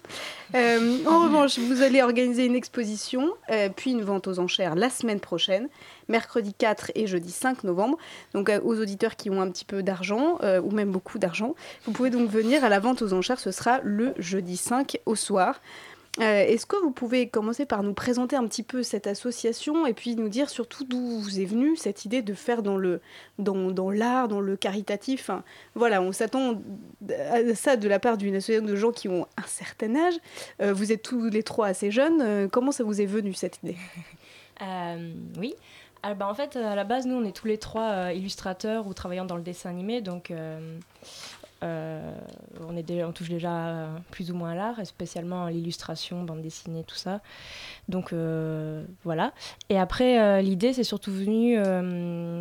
Euh, en revanche, vous allez organiser une exposition, euh, puis une vente aux enchères la semaine prochaine, mercredi 4 et jeudi 5 novembre. Donc euh, aux auditeurs qui ont un petit peu d'argent, ou même beaucoup d'argent, vous pouvez donc venir à la vente aux enchères. Ce sera le jeudi 5 au soir. Euh, est-ce que vous pouvez commencer par nous présenter un petit peu cette association et puis nous dire surtout d'où vous est venue cette idée de faire dans le dans, dans l'art, dans le caritatif Voilà, on s'attend à ça de la part d'une association de gens qui ont un certain âge. Euh, vous êtes tous les trois assez jeunes. Euh, comment ça vous est venu cette idée? Oui. Ah, bah, en fait, à la base, nous, on est tous les trois illustrateurs ou travaillant dans le dessin animé. Donc, on, est on touche déjà plus ou moins à l'art, spécialement l'illustration, bande dessinée, tout ça. Donc euh, voilà. Et après, euh, l'idée, c'est surtout venu.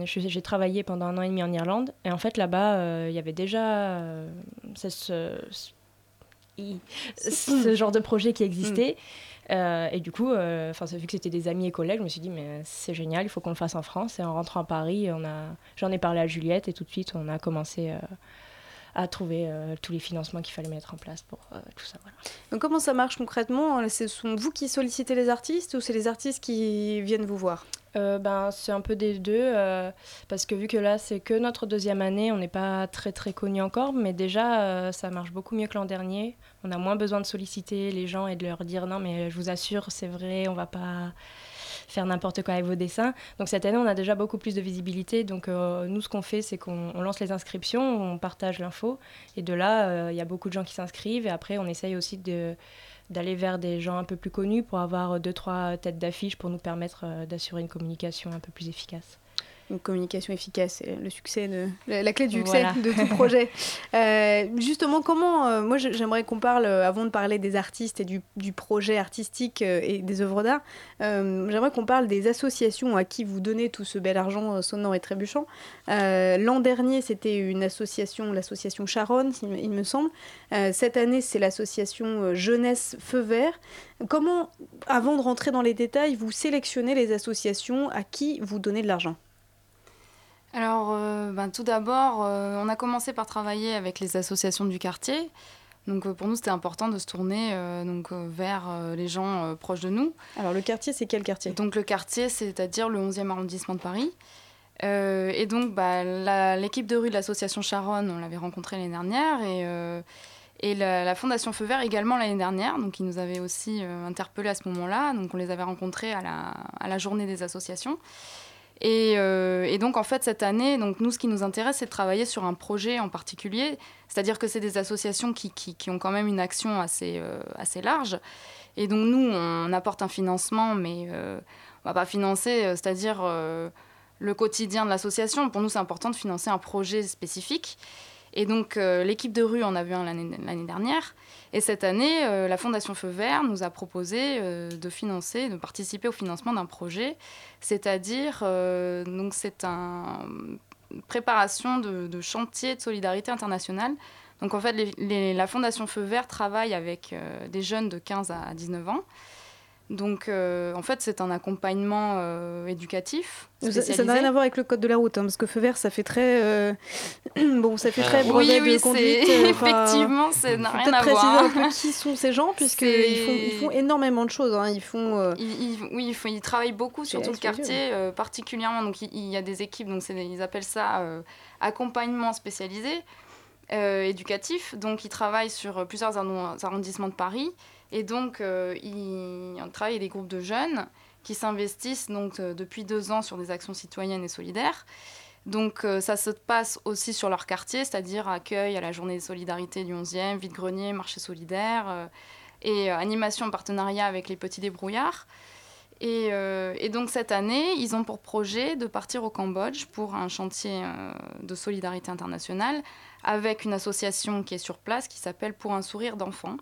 J'ai travaillé pendant un an et demi en Irlande, et en fait, là-bas, il y avait déjà ce, genre de projet qui existait. et du coup, enfin, vu que c'était des amis et collègues, je me suis dit, mais c'est génial, il faut qu'on le fasse en France. Et en rentrant à Paris, on a, j'en ai parlé à Juliette et tout de suite, on a commencé à trouver euh, tous les financements qu'il fallait mettre en place pour euh, tout ça. Donc comment ça marche concrètement? Ce sont vous qui sollicitez les artistes ou c'est les artistes qui viennent vous voir? Euh, ben, c'est un peu des deux, parce que vu que là, c'est que notre deuxième année, on n'est pas très très connu encore, mais déjà, ça marche beaucoup mieux que l'an dernier. On a moins besoin de solliciter les gens et de leur dire non, mais je vous assure, c'est vrai, on va pas faire n'importe quoi avec vos dessins. Donc cette année, on a déjà beaucoup plus de visibilité. Donc euh, nous, ce qu'on fait, c'est qu'on lance les inscriptions, on partage l'info. Et de là, euh, il y a beaucoup de gens qui s'inscrivent. Et après, on essaye aussi de d'aller vers des gens un peu plus connus pour avoir deux, trois têtes d'affiche pour nous permettre euh, d'assurer une communication un peu plus efficace une communication efficace, c'est le succès de, la, clé du succès de tout projet. Euh, justement, comment, euh, moi j'aimerais qu'on parle, euh, avant de parler des artistes et du, projet artistique et des œuvres d'art, j'aimerais qu'on parle des associations à qui vous donnez tout ce bel argent sonnant et trébuchant. L'an dernier, c'était une association, l'association Charonne, il me semble. cette année, c'est l'association Jeunesse Feu Vert. Comment, avant de rentrer dans les détails, vous sélectionnez les associations à qui vous donnez de l'argent? Alors, euh, ben, tout d'abord, euh, on a commencé par travailler avec les associations du quartier. Donc, euh, pour nous, c'était important de se tourner donc, vers les gens proches de nous. Alors, le quartier, c'est quel quartier? Donc, le quartier, c'est-à-dire le 11e arrondissement de Paris. et donc, bah, l'équipe de rue de l'association Charonne, on l'avait rencontrée l'année dernière. Et, et la, Fondation Feu Vert également l'année dernière. Donc, ils nous avaient aussi interpellés à ce moment-là. Donc, on les avait rencontrés à la, à la journée des associations. Euh, et, donc, en fait, cette année, donc, nous, ce qui nous intéresse, c'est de travailler sur un projet en particulier. C'est-à-dire que c'est des associations qui, qui, ont quand même une action assez, euh, assez large. Et donc, nous, on apporte un financement, mais euh, on ne va pas financer, c'est-à-dire le quotidien de l'association. Pour nous, c'est important de financer un projet spécifique. Et donc, l'équipe de rue en a vu un l'année dernière. Et cette année, la Fondation Feu Vert nous a proposé de financer, de participer au financement d'un projet c'est-à-dire, euh, c'est une préparation de, chantier de solidarité internationale. Donc en fait, la Fondation Feu Vert travaille avec euh, des jeunes de 15 à 19 ans donc, euh, en fait, c'est un accompagnement euh, éducatif. Ça n'a rien à voir avec le code de la route, hein, parce que feu vert, ça fait très. Euh, bon, ça fait très brevet oui, oui, de conduite. Effectivement, ça n'a rien à voir. préciser un peu qui sont ces gens, puisqu'ils font, ils font énormément de choses. Hein. Ils font. oui, ils, travaillent beaucoup sur tout le quartier, particulièrement. Donc, il, y a des équipes, donc ils appellent ça accompagnement spécialisé. éducatif, donc ils travaillent sur plusieurs arrondissements de Paris et donc, euh, il, travaille avec des groupes de jeunes qui s'investissent donc euh, depuis deux ans sur des actions citoyennes et solidaires. Donc ça se passe aussi sur leur quartier, c'est-à-dire accueil à la journée de solidarité du 11e, vide-grenier, marché solidaire et animation en partenariat avec les petits débrouillards. Euh, et, donc cette année, ils ont pour projet de partir au Cambodge pour un chantier euh, de solidarité internationale avec une association qui est sur place qui s'appelle Pour un sourire d'enfant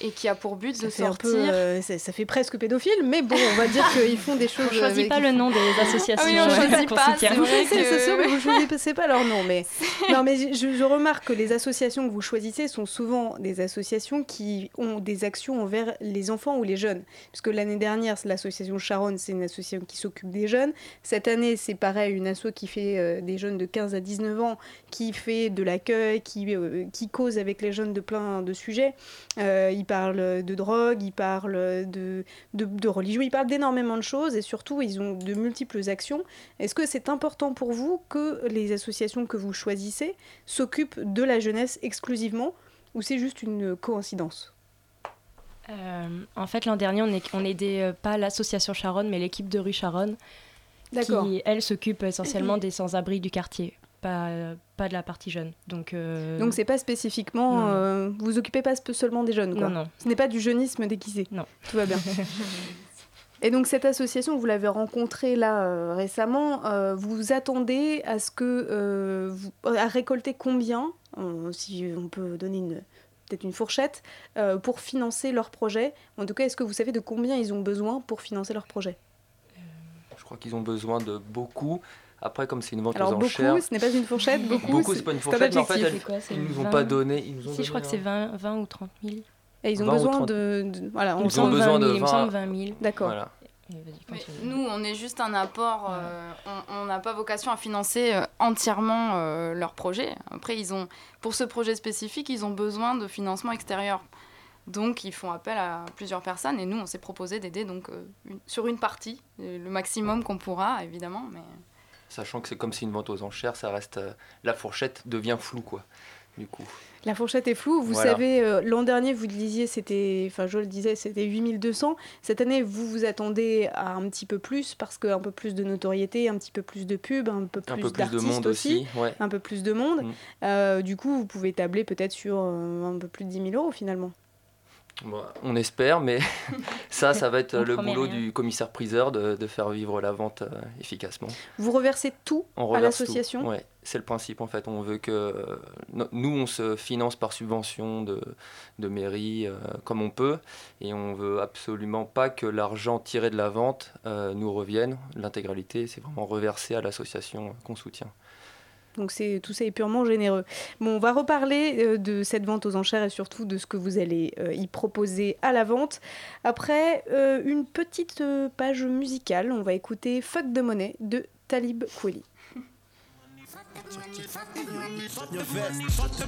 et qui a pour but de sortir. Euh, ça, fait presque pédophile, mais bon, on va dire qu'ils font des choses. On choisit pas le nom des associations. Ah oui, on choisit pas. C'est que... mais vous choisissez pas leur nom. Mais non, mais je, remarque que les associations que vous choisissez sont souvent des associations qui ont des actions envers les enfants ou les jeunes. Puisque l'année dernière, l'association Sharon, c'est une association qui s'occupe des jeunes. Cette année, c'est pareil, une asso qui fait euh, des jeunes de 15 à 19 ans, qui fait de l'accueil, qui, euh, qui cause avec les jeunes de plein de sujets. Euh, parlent de drogue, ils parlent de, de, religion, ils parlent d'énormément de choses et surtout ils ont de multiples actions. Est-ce que c'est important pour vous que les associations que vous choisissez s'occupent de la jeunesse exclusivement ou c'est juste une coïncidence? Euh, En fait, l'an dernier, on n'aidait euh, pas l'association Charonne, mais l'équipe de rue Charonne, qui, elle, s'occupe essentiellement des sans-abri du quartier pas, pas de la partie jeune. Donc, euh... donc c'est pas spécifiquement. Euh, vous vous occupez pas seulement des jeunes, quoi. Non, non. Ce n'est pas du jeunisme déguisé. Non. Tout va bien. Et donc cette association, vous l'avez rencontrée là euh, récemment. Euh, vous attendez à ce que vous, à récolter combien, si on peut donner une peut-être une fourchette, pour financer leur projet. En tout cas, est-ce que vous savez de combien ils ont besoin pour financer leur projet Je crois qu'ils ont besoin de beaucoup. Après, comme c'est une vente Alors, aux beaucoup, enchères. ce n'est pas une fourchette, beaucoup. Beaucoup, c'est pas une fourchette, mais en fait, ils nous ont pas donné. Ils nous ont si, je crois que c'est 20, 20 ou 30 000. Et ils ont besoin de, Voilà, on ils ont besoin 000, de 20 20 000. D'accord. Voilà. nous, on est juste un apport. Euh, on n'a pas vocation à financer euh, entièrement euh, leur projet. Après, ils ont, pour ce projet spécifique, ils ont besoin de financement extérieur. Donc, ils font appel à plusieurs personnes. Et nous, on s'est proposé d'aider donc une, sur une partie, le maximum qu'on pourra, évidemment. Mais sachant que c'est comme si une vente aux enchères, ça reste euh, la fourchette devient floue quoi. Du coup. La fourchette est floue. Vous savez, euh, l'an dernier, vous le disiez, c'était, enfin, je le disais, c'était 8200. Cette année, vous vous attendez à un petit peu plus parce qu'un peu plus de notoriété, un petit peu plus de pub, un peu plus, d'artistes aussi, un peu plus de monde. Mm. Euh, du coup, vous pouvez tabler peut-être sur un peu plus de 10 000 euros finalement on espère, mais ça, ça va être le boulot du commissaire priseur de, faire vivre la vente euh, efficacement. Vous reversez tout à l'association? Oui, c'est le principe en fait. On veut que nous, on se finance par subvention de, de mairie euh, comme on peut, et on veut absolument pas que l'argent tiré de la vente euh, nous revienne. L'intégralité, c'est vraiment reversé à l'association qu'on soutient. Donc tout ça est purement généreux. Bon, on va reparler euh, de cette vente aux enchères et surtout de ce que vous allez euh, y proposer à la vente. Après euh, une petite page musicale, on va écouter Fuck de monnaie de Talib Kweli. Your vest, the.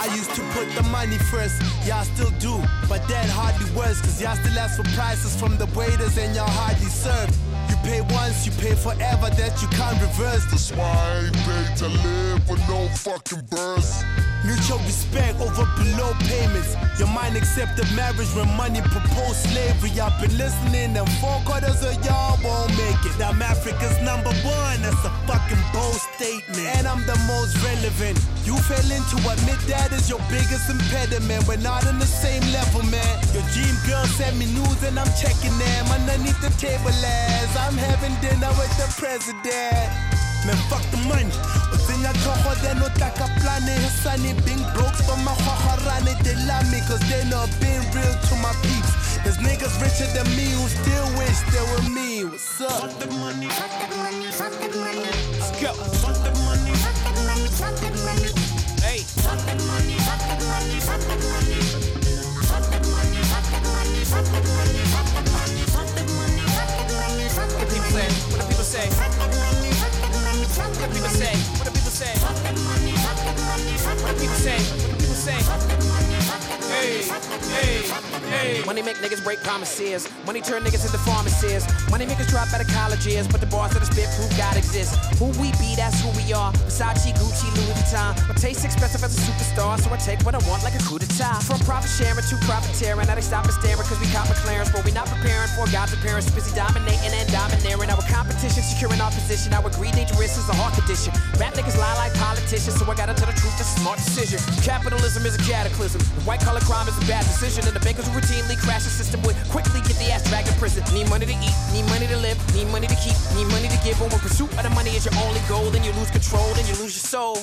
I used to put the money first, y'all still do, but that hardly works, cause y'all still ask for prices from the waiters and y'all hardly serve. You pay once, you pay forever, that you can't reverse. That's why I ain't paid to live with no fucking burst. Mutual respect over below payments. Your mind accepted marriage when money proposed slavery. I've been listening, and four quarters of y'all won't make it. I'm Africa's number one, that's a fucking bold statement. And I'm the most relevant. You fail into admit that is your biggest impediment. We're not on the same level, man. Your dream girl sent me news, and I'm checking them underneath the table as I'm having dinner with the president. Man, fuck the money. Usinya toko they no taka plane Sunny being broke for my run They love me cause they not being real to my peeps. There's niggas richer than me who still wish they were me. What's up? Fuck the money, fuck the money, fuck the money. Let's go. Fuck the money, fuck the money, fuck the money. Hey. Fuck the money, fuck the money, fuck the money. Fuck the money, fuck the money, fuck the money say? What do people say? What do people say? What do people say? What do people say? What do people say? Money make niggas break promises. Money turn niggas into pharmacists. Money makers drop out of colleges, but the bars of the spit proof God exists. Who we be, that's who we are. Versace, Gucci, Louis Vuitton. My taste expensive as a superstar, so I take what I want like a coup d'etat. From profit sharing to profiteering, now they stop and staring cause we cop McLaren's, but we not preparing for God's appearance. Busy dominating and domineering. Our competition, securing our position. Our greed dangerous is a heart condition. Rap niggas lie like politicians, so I gotta tell the truth, that's a smart decision. Capitalism is a cataclysm. White collar crime is a bad decision, and the bankers who routinely crash the system would quickly get the ass dragged to prison. Need money to eat, need money to live, need money to keep, need money to give. But when pursuit of the money is your only goal, then you lose control, then you lose your soul.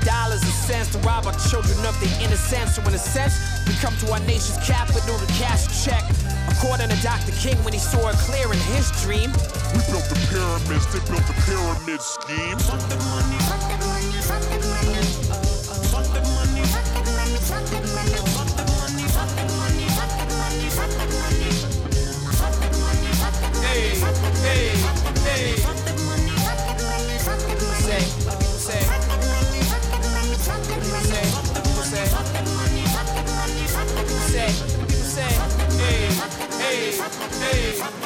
Dollars and cents to rob our children of their innocence. So in a sense, we come to our nation's capital to cash a check. According to Dr. King, when he saw it clear in his dream, we built the pyramids, they built the pyramid scheme. Fuck the money, fuck the money, fuck the money. Hey.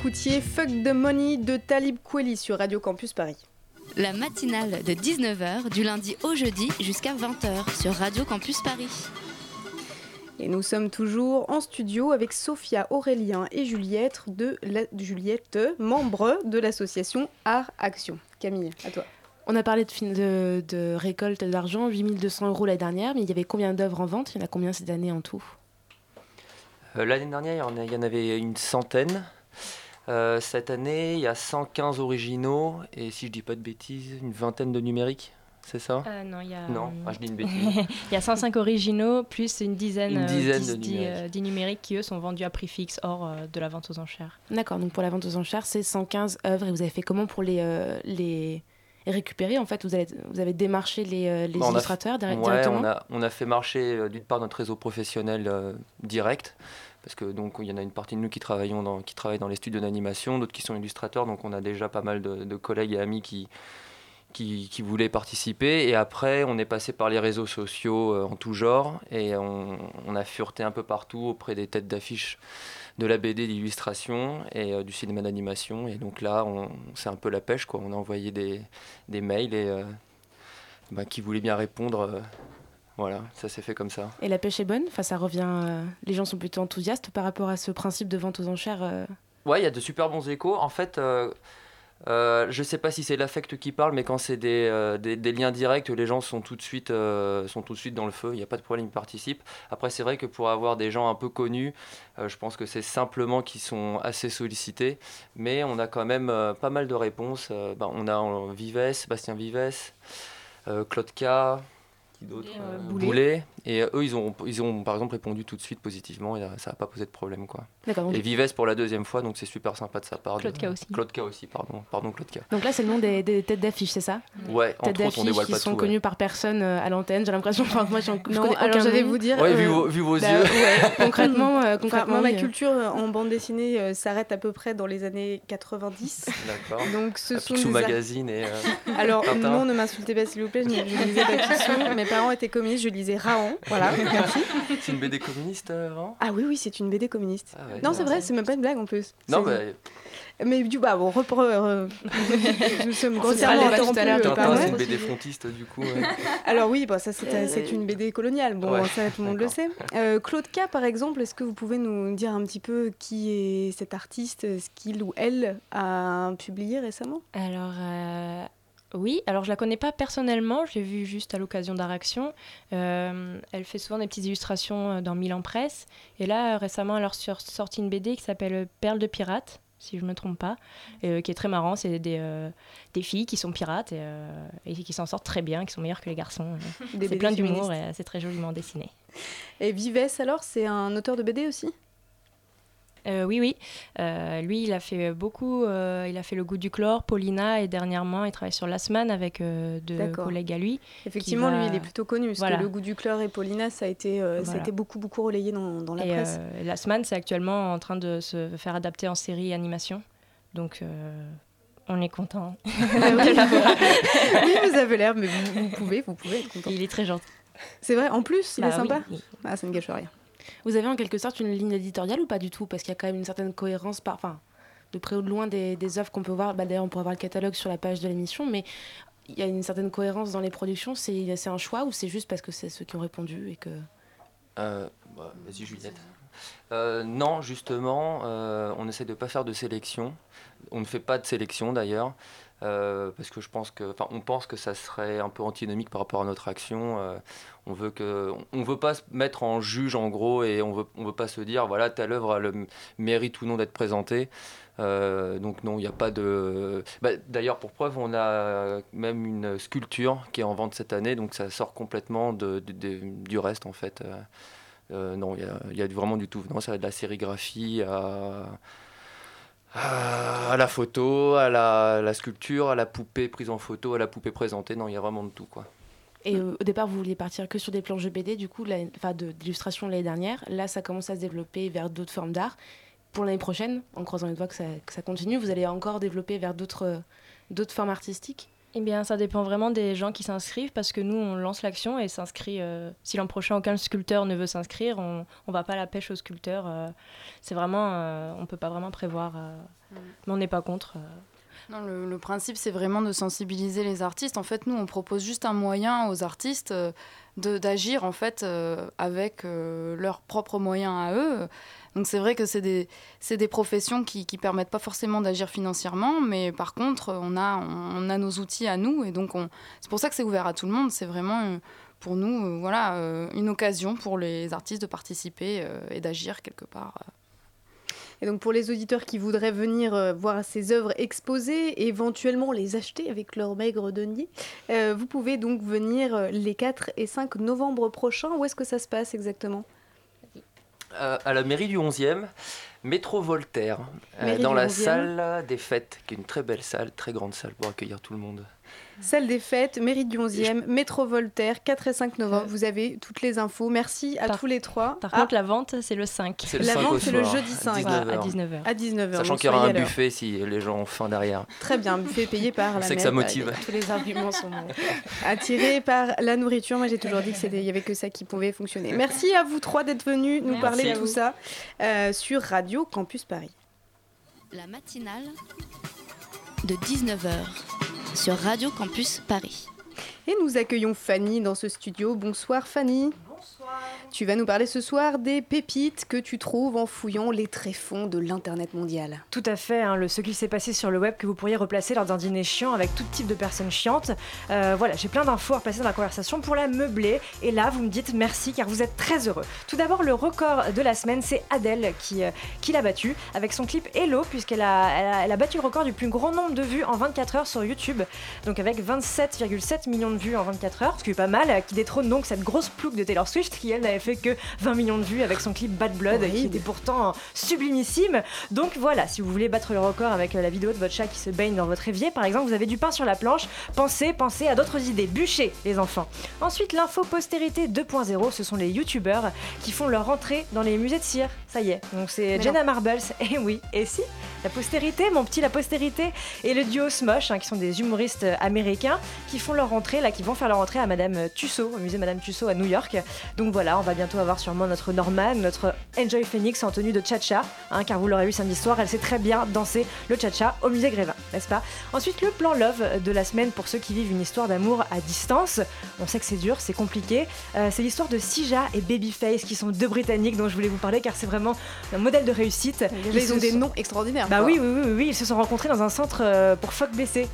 Écoutiez Fuck the Money de Talib Kweli sur Radio Campus Paris. La matinale de 19h du lundi au jeudi jusqu'à 20h sur Radio Campus Paris. Et nous sommes toujours en studio avec Sophia, Aurélien et Juliette, de la, Juliette membre de l'association Art Action. Camille, à toi. On a parlé de, fin- de, de récolte d'argent, 8200 euros l'année dernière, mais il y avait combien d'œuvres en vente? Il y en a combien cette année en tout? Euh, L'année dernière, il y en a- il y en avait une centaine. Euh, cette année, il y a 115 originaux et si je dis pas de bêtises, une vingtaine de numériques, c'est ça? Euh, non, il y a. Non, ah, je dis une bêtise. il y a 105 originaux, plus une dizaine, Une euh, dizaine de numériques. euh, qui, eux, sont vendus à prix fixe hors euh, de la vente aux enchères. D'accord, donc pour la vente aux enchères, c'est 115 œuvres et vous avez fait comment pour les, euh, les récupérer En fait, vous avez, vous avez démarché les, euh, les Bah, on a illustrateurs fait- dir- ouais, directement? on a, on a fait marcher euh, d'une part notre réseau professionnel euh, direct, parce que donc il y en a une partie de nous qui travaillons dans, qui travaillent dans les studios d'animation, d'autres qui sont illustrateurs, donc on a déjà pas mal de, collègues et amis qui, qui, voulaient participer. Et après, on est passé par les réseaux sociaux euh, en tout genre, et on, a fureté un peu partout auprès des têtes d'affiche de la BD, d'illustration et euh, du cinéma d'animation. Et donc là, c'est un peu la pêche, quoi. On a envoyé des, des mails et euh, bah, qui voulaient bien répondre. Voilà, ça s'est fait comme ça. Et la pêche est bonne? Enfin, ça revient, euh, Les gens sont plutôt enthousiastes par rapport à ce principe de vente aux enchères euh, Ouais, il y a de super bons échos. En fait, euh, euh, je sais pas si c'est l'affect qui parle, mais quand c'est des, euh, des, des liens directs, les gens sont tout de suite, euh, sont tout de suite dans le feu. Il n'y a pas de problème, ils participent. Après, c'est vrai que pour avoir des gens un peu connus, euh, je pense que c'est simplement qu'ils sont assez sollicités. Mais on a quand même euh, pas mal de réponses. Euh, ben, on a Vives, Sébastien Vives, euh, Claude K. qui d'autre euh, Euh, Boulet. Boulet. Et euh, eux, ils ont, ils ont par exemple répondu tout de suite positivement et ça n'a pas posé de problème. Quoi. Et Vives pour la deuxième fois, donc c'est super sympa de sa part. Claude de- K aussi. Claude K aussi, pardon, pardon Claude K. Donc là, c'est le nom des, des têtes d'affiche, c'est ça? Ouais, Têtes entre autres, on d'affiche dévoile qui pas sont tout. ouais. connues par personne euh, à l'antenne, j'ai l'impression. Enfin, moi, j'en- je Non, connais alors j'allais nom. vous dire. Ouais, vu euh, vos- vu vos bah, yeux. ouais. Concrètement, euh, Enfin, concrètement, moi, ma oui, culture euh, en bande dessinée euh, s'arrête à peu près dans les années 90. D'accord. Donc ce À sont Picsou Magazine et. euh, Alors Tintin. non, ne m'insultez pas s'il vous plaît, je, je lisais pas Picsou. Mes parents étaient communistes, je lisais Raon. Voilà, merci. C'est une BD communiste, vraiment Ah oui, oui, c'est une BD communiste. Ouais, non, c'est vrai, c'est même pas une blague en plus. Non, bah, Mais du bah bon, repre... euh, nous sommes On grossièrement interrompus euh, c'est une BD frontiste, du coup. ouais. Alors oui, bah, ça c'est c'est une BD coloniale, bon Ouais, ça tout le monde le sait. Euh, Claude K par exemple, est-ce que vous pouvez nous dire un petit peu qui est cet artiste, ce qu'il ou elle a publié récemment? Alors, euh, oui, alors je la connais pas personnellement, je l'ai vue juste à l'occasion d'Art Action. Euh, elle fait souvent des petites illustrations euh, dans Milan Presse. Et là, euh, récemment, elle a sorti une BD qui s'appelle Perle de pirate. si je me trompe pas, et, qui est très marrant. C'est des, euh, des filles qui sont pirates et, euh, et qui s'en sortent très bien, qui sont meilleures que les garçons. C'est plein d'humour et c'est très joliment dessiné. Et Vives, alors, c'est un auteur de BD aussi? Euh, oui, oui. Euh, lui, il a fait beaucoup. euh, il a fait Le goût du chlore, Paulina, et dernièrement, il travaille sur Lasman avec deux collègues à lui. Effectivement, va- lui, il est plutôt connu, parce Voilà. que Le goût du chlore et Paulina, ça a été, ça a été beaucoup, beaucoup relayé dans, dans la et presse. Lasman, c'est actuellement en train de se faire adapter en série animation. Donc, on est content. Ah oui. vous avez l'air, mais vous, vous pouvez, vous pouvez être content. Il est très gentil. C'est vrai, en plus, il Bah est sympa oui, oui. Ah, ça ne gâche rien. Vous avez en quelque sorte une ligne éditoriale ou pas du tout? Parce qu'il y a quand même une certaine cohérence, par, enfin, de près ou de loin des, des œuvres qu'on peut voir. Bah, D'ailleurs, on pourra voir le catalogue sur la page de l'émission, mais il y a une certaine cohérence dans les productions. C'est un choix ou c'est juste parce que c'est ceux qui ont répondu et que. Euh, bah, Vas-y Juliette. Euh, non, justement, euh, on essaie de ne pas faire de sélection. On ne fait pas de sélection d'ailleurs, euh, parce que je pense que, enfin, on pense que ça serait un peu antinomique par rapport à notre action. Euh, on veut que, on veut pas se mettre en juge en gros, et on veut, on veut pas se dire, voilà, telle œuvre a le mérite ou non d'être présentée. Euh, donc non, il n'y a pas de. Bah, D'ailleurs, pour preuve, on a même une sculpture qui est en vente cette année, donc ça sort complètement du reste en fait. Non, il y y a vraiment du tout. Non, ça va de la sérigraphie à, à, à la photo, à la, la sculpture, à la poupée prise en photo, à la poupée présentée. Non, il y a vraiment de tout quoi. Et euh, au départ, vous vouliez partir que sur des planches de BD, du coup, d'illustration l'année dernière. Là, ça commence à se développer vers d'autres formes d'art. Pour l'année prochaine, en croisant les doigts que ça, que ça continue, vous allez encore développer vers d'autres euh, d'autres formes artistiques? Eh bien, ça dépend vraiment des gens qui s'inscrivent parce que nous, on lance l'action et s'inscrit. euh, si l'an prochain, aucun sculpteur ne veut s'inscrire, on ne va pas à la pêche aux sculpteurs. euh, c'est vraiment. euh, on ne peut pas vraiment prévoir. euh, Mais on n'est pas contre. Non, le, le principe, c'est vraiment de sensibiliser les artistes. En fait, nous, on propose juste un moyen aux artistes d'agir en fait euh, avec euh, leurs propres moyens à eux. Donc c'est vrai que c'est des, des professions qui ne permettent pas forcément d'agir financièrement, mais par contre, on a, on, a nos outils à nous, et donc on- c'est pour ça que c'est ouvert à tout le monde. C'est vraiment euh, pour nous, euh, voilà, euh, une occasion pour les artistes de participer et d'agir quelque part. Et donc pour les auditeurs qui voudraient venir voir ces œuvres exposées, éventuellement les acheter avec leur maigre denier, vous pouvez donc venir les 4 et 5 novembre prochains. Où est-ce que ça se passe exactement? Euh, à la mairie du 11e, métro Voltaire, euh, dans la 11e. salle des fêtes, qui est une très belle salle, très grande salle pour accueillir tout le monde. Salle des fêtes, mairie du 11e, métro Voltaire, 4 et 5 novembre. Vous avez toutes les infos. Merci à tous les trois. Par Ah, contre, la vente, c'est le 5. C'est le la 5 vente, c'est le jeudi à 5. 19h. À 19h. À 19h. Sachant qu'il y aura un buffet si les gens ont faim derrière. Très bien, buffet payé par la sait que ça motive. Tous les arguments sont bons. Attiré par la nourriture, moi j'ai toujours dit qu'il n'y avait que ça qui pouvait fonctionner. Merci à vous trois d'être venus nous Merci parler de tout vous. ça euh, sur Radio Campus Paris. La matinale de 19h sur Radio Campus Paris. Et nous accueillons Fanny dans ce studio. Bonsoir Fanny. Tu vas nous parler ce soir des pépites que tu trouves en fouillant les tréfonds de l'Internet mondial. Tout à fait, hein, ce qu'il s'est passé sur le web que vous pourriez replacer lors d'un dîner chiant avec tout type de personnes chiantes. Euh, voilà, j'ai plein d'infos à replacer dans la conversation pour la meubler. Et là, vous me dites merci car vous êtes très heureux. Tout d'abord, le record de la semaine, c'est Adèle qui, euh, qui l'a battu avec son clip Hello, puisqu'elle a, elle a, elle a battu le record du plus grand nombre de vues en 24 heures sur YouTube. Donc avec 27,7 millions de vues en 24 heures, ce qui est pas mal, euh, qui détrône donc cette grosse plouque de Taylor Swift qui, elle, n'avait fait que 20 millions de vues avec son clip Bad Blood, qui était pourtant sublimissime. Donc voilà, si vous voulez battre le record avec euh, la vidéo de votre chat qui se baigne dans votre évier, par exemple, vous avez du pain sur la planche, pensez, pensez à d'autres idées. Bûchez, les enfants. Ensuite, l'info postérité 2.0, ce sont les youtubeurs qui font leur entrée dans les musées de cire. Ça y est, donc c'est Jenna Marbles, et oui, et si? La postérité, mon petit la postérité, et le duo Smosh, hein, qui sont des humoristes euh, américains, qui font leur entrée, là, qui vont faire leur entrée à Madame Tussaud, au musée Madame Tussaud à New York. Donc voilà, on va bientôt avoir sûrement notre Norman, notre Enjoy Phoenix en tenue de cha-cha, hein, car vous l'aurez vu samedi soir, elle sait très bien danser le cha-cha au musée Grévin, n'est-ce pas? Ensuite, le plan love de la semaine pour ceux qui vivent une histoire d'amour à distance. On sait que c'est dur, c'est compliqué. Euh, c'est l'histoire de Sija et Babyface, qui sont deux Britanniques dont je voulais vous parler, car c'est vraiment un modèle de réussite. Ils ont des noms extraordinaires. Bah oui, oui, oui, oui, oui, ils se sont rencontrés dans un centre euh, pour phoques blessés.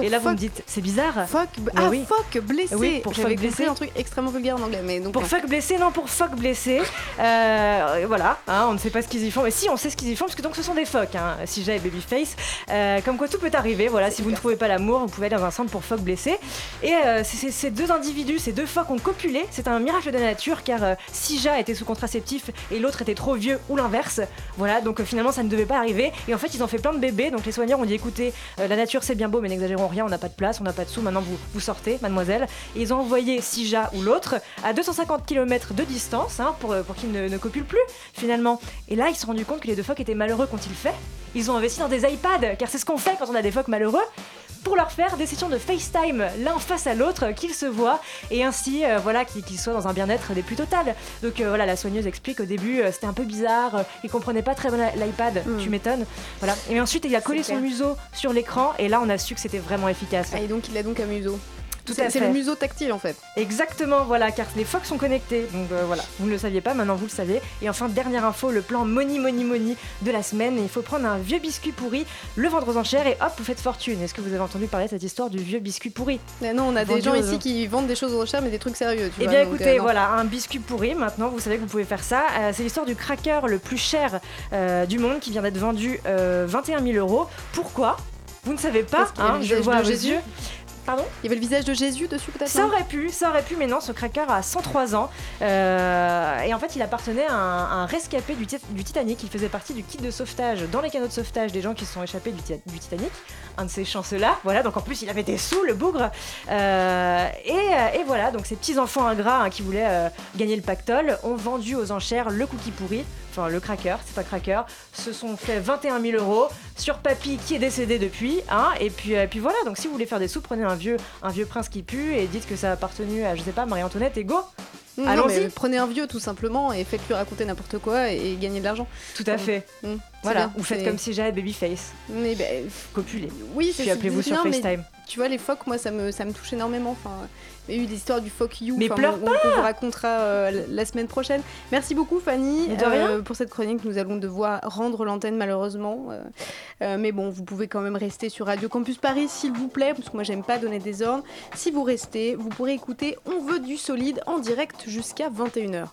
Et là, vous me dites, c'est bizarre. Bah ah, oui. phoque blessé. Oui, pour blessé. un truc extrêmement vulgaire en anglais, mais donc. Pour euh, fuck blessé, non, pour fuck blessé. Euh, voilà, hein, on ne sait pas ce qu'ils y font. Mais si, on sait ce qu'ils y font, parce que donc ce sont des phoques, hein, Sija et Babyface. Euh, comme quoi tout peut arriver. Voilà, si vous ne trouvez pas l'amour, vous pouvez aller dans un centre pour phoques blessés. Et euh, ces deux individus, ces deux phoques ont copulé. C'est un miracle de la nature, car Sija était sous contraceptif et l'autre était trop vieux, ou l'inverse. Voilà, donc finalement ça ne devait pas arriver. Et en fait, ils ont fait plein de bébés. Donc les soigneurs ont dit écoutez, la nature c'est bien beau, mais n'exagérons rien, on n'a pas de place, on n'a pas de sous. Maintenant vous, vous sortez, mademoiselle. Et ils ont envoyé Sija ou l'autre à 250 km de distance hein, pour, pour qu'ils ne, ne copulent plus finalement. Et là, ils se sont rendus compte que les deux phoques étaient malheureux quand ils fait. Ils ont investi dans des iPads, car c'est ce qu'on fait quand on a des phoques malheureux pour leur faire des sessions de FaceTime l'un face à l'autre, qu'ils se voient et ainsi euh, voilà qu'ils soient dans un bien-être des plus total. Donc euh, voilà, la soigneuse explique au début euh, c'était un peu bizarre, ils comprenaient pas très bien l'iPad, tu m'étonnes. Voilà. Et ensuite il a collé son clair. museau sur l'écran et là on a su que c'était vraiment efficace. Ah, et donc il a donc un museau. Tout C'est- le museau tactile en fait. Exactement, voilà, car les phoques sont connectés. Donc euh, voilà, vous ne le saviez pas, maintenant vous le savez. Et enfin, dernière info, le plan Money Money Money de la semaine. Il faut prendre un vieux biscuit pourri, le vendre aux enchères et hop, vous faites fortune. Est-ce que vous avez entendu parler de cette histoire du vieux biscuit pourri Mais non, on a des gens ici qui vendent des choses aux enchères, mais des trucs sérieux. Tu Eh vois, bien donc, écoutez, euh, non. voilà, un biscuit pourri, maintenant vous savez que vous pouvez faire ça. Euh, c'est l'histoire du cracker le plus cher du monde qui vient d'être vendu euh, 21 000 euros. Pourquoi? Vous ne savez pas, hein, le je vois à vos Jésus. yeux. Pardon Il y avait le visage de Jésus dessus peut-être Ça aurait pu, ça aurait pu, mais non, ce cracker a 103 ans. Euh, et en fait, il appartenait à un, rescapé du, Tit- du Titanic. Il faisait partie du kit de sauvetage dans les canaux de sauvetage des gens qui se sont échappés du, Ti- du Titanic. Un de ces chanceux-là. Voilà, donc en plus, il avait des sous, le bougre. Euh, et, euh, et voilà, donc ces petits-enfants ingrats hein, qui voulaient euh, gagner le pactole ont vendu aux enchères le cookie pourri. Enfin, le cracker, c'est pas cracker, se sont fait 21 000 euros sur papy qui est décédé depuis, hein, et puis, euh, puis voilà. Donc si vous voulez faire des sous, prenez un vieux, un vieux prince qui pue et dites que ça a appartenu à, je sais pas, Marie-Antoinette et go. Non, Allons-y. prenez un vieux tout simplement et faites-lui raconter n'importe quoi et, et gagnez de l'argent. Tout à fait. Mm, c'est Voilà, bien, ou faites comme si j'avais Babyface. Mais ben, Copulez. Oui, Puis c'est appelez-vous c'est sur mais FaceTime. Tu vois, les phoques, moi, ça me, ça me touche énormément. Enfin, il y a eu l'histoire du phoque you. Mais enfin, pleure on, on vous racontera euh, la- semaine prochaine. Merci beaucoup, Fanny, de rien. pour cette chronique. Nous allons devoir rendre l'antenne, malheureusement. Euh, euh, mais bon, vous pouvez quand même rester sur Radio Campus Paris, s'il vous plaît, parce que moi, j'aime pas donner des ordres. Si vous restez, vous pourrez écouter On veut du solide en direct jusqu'à 21h.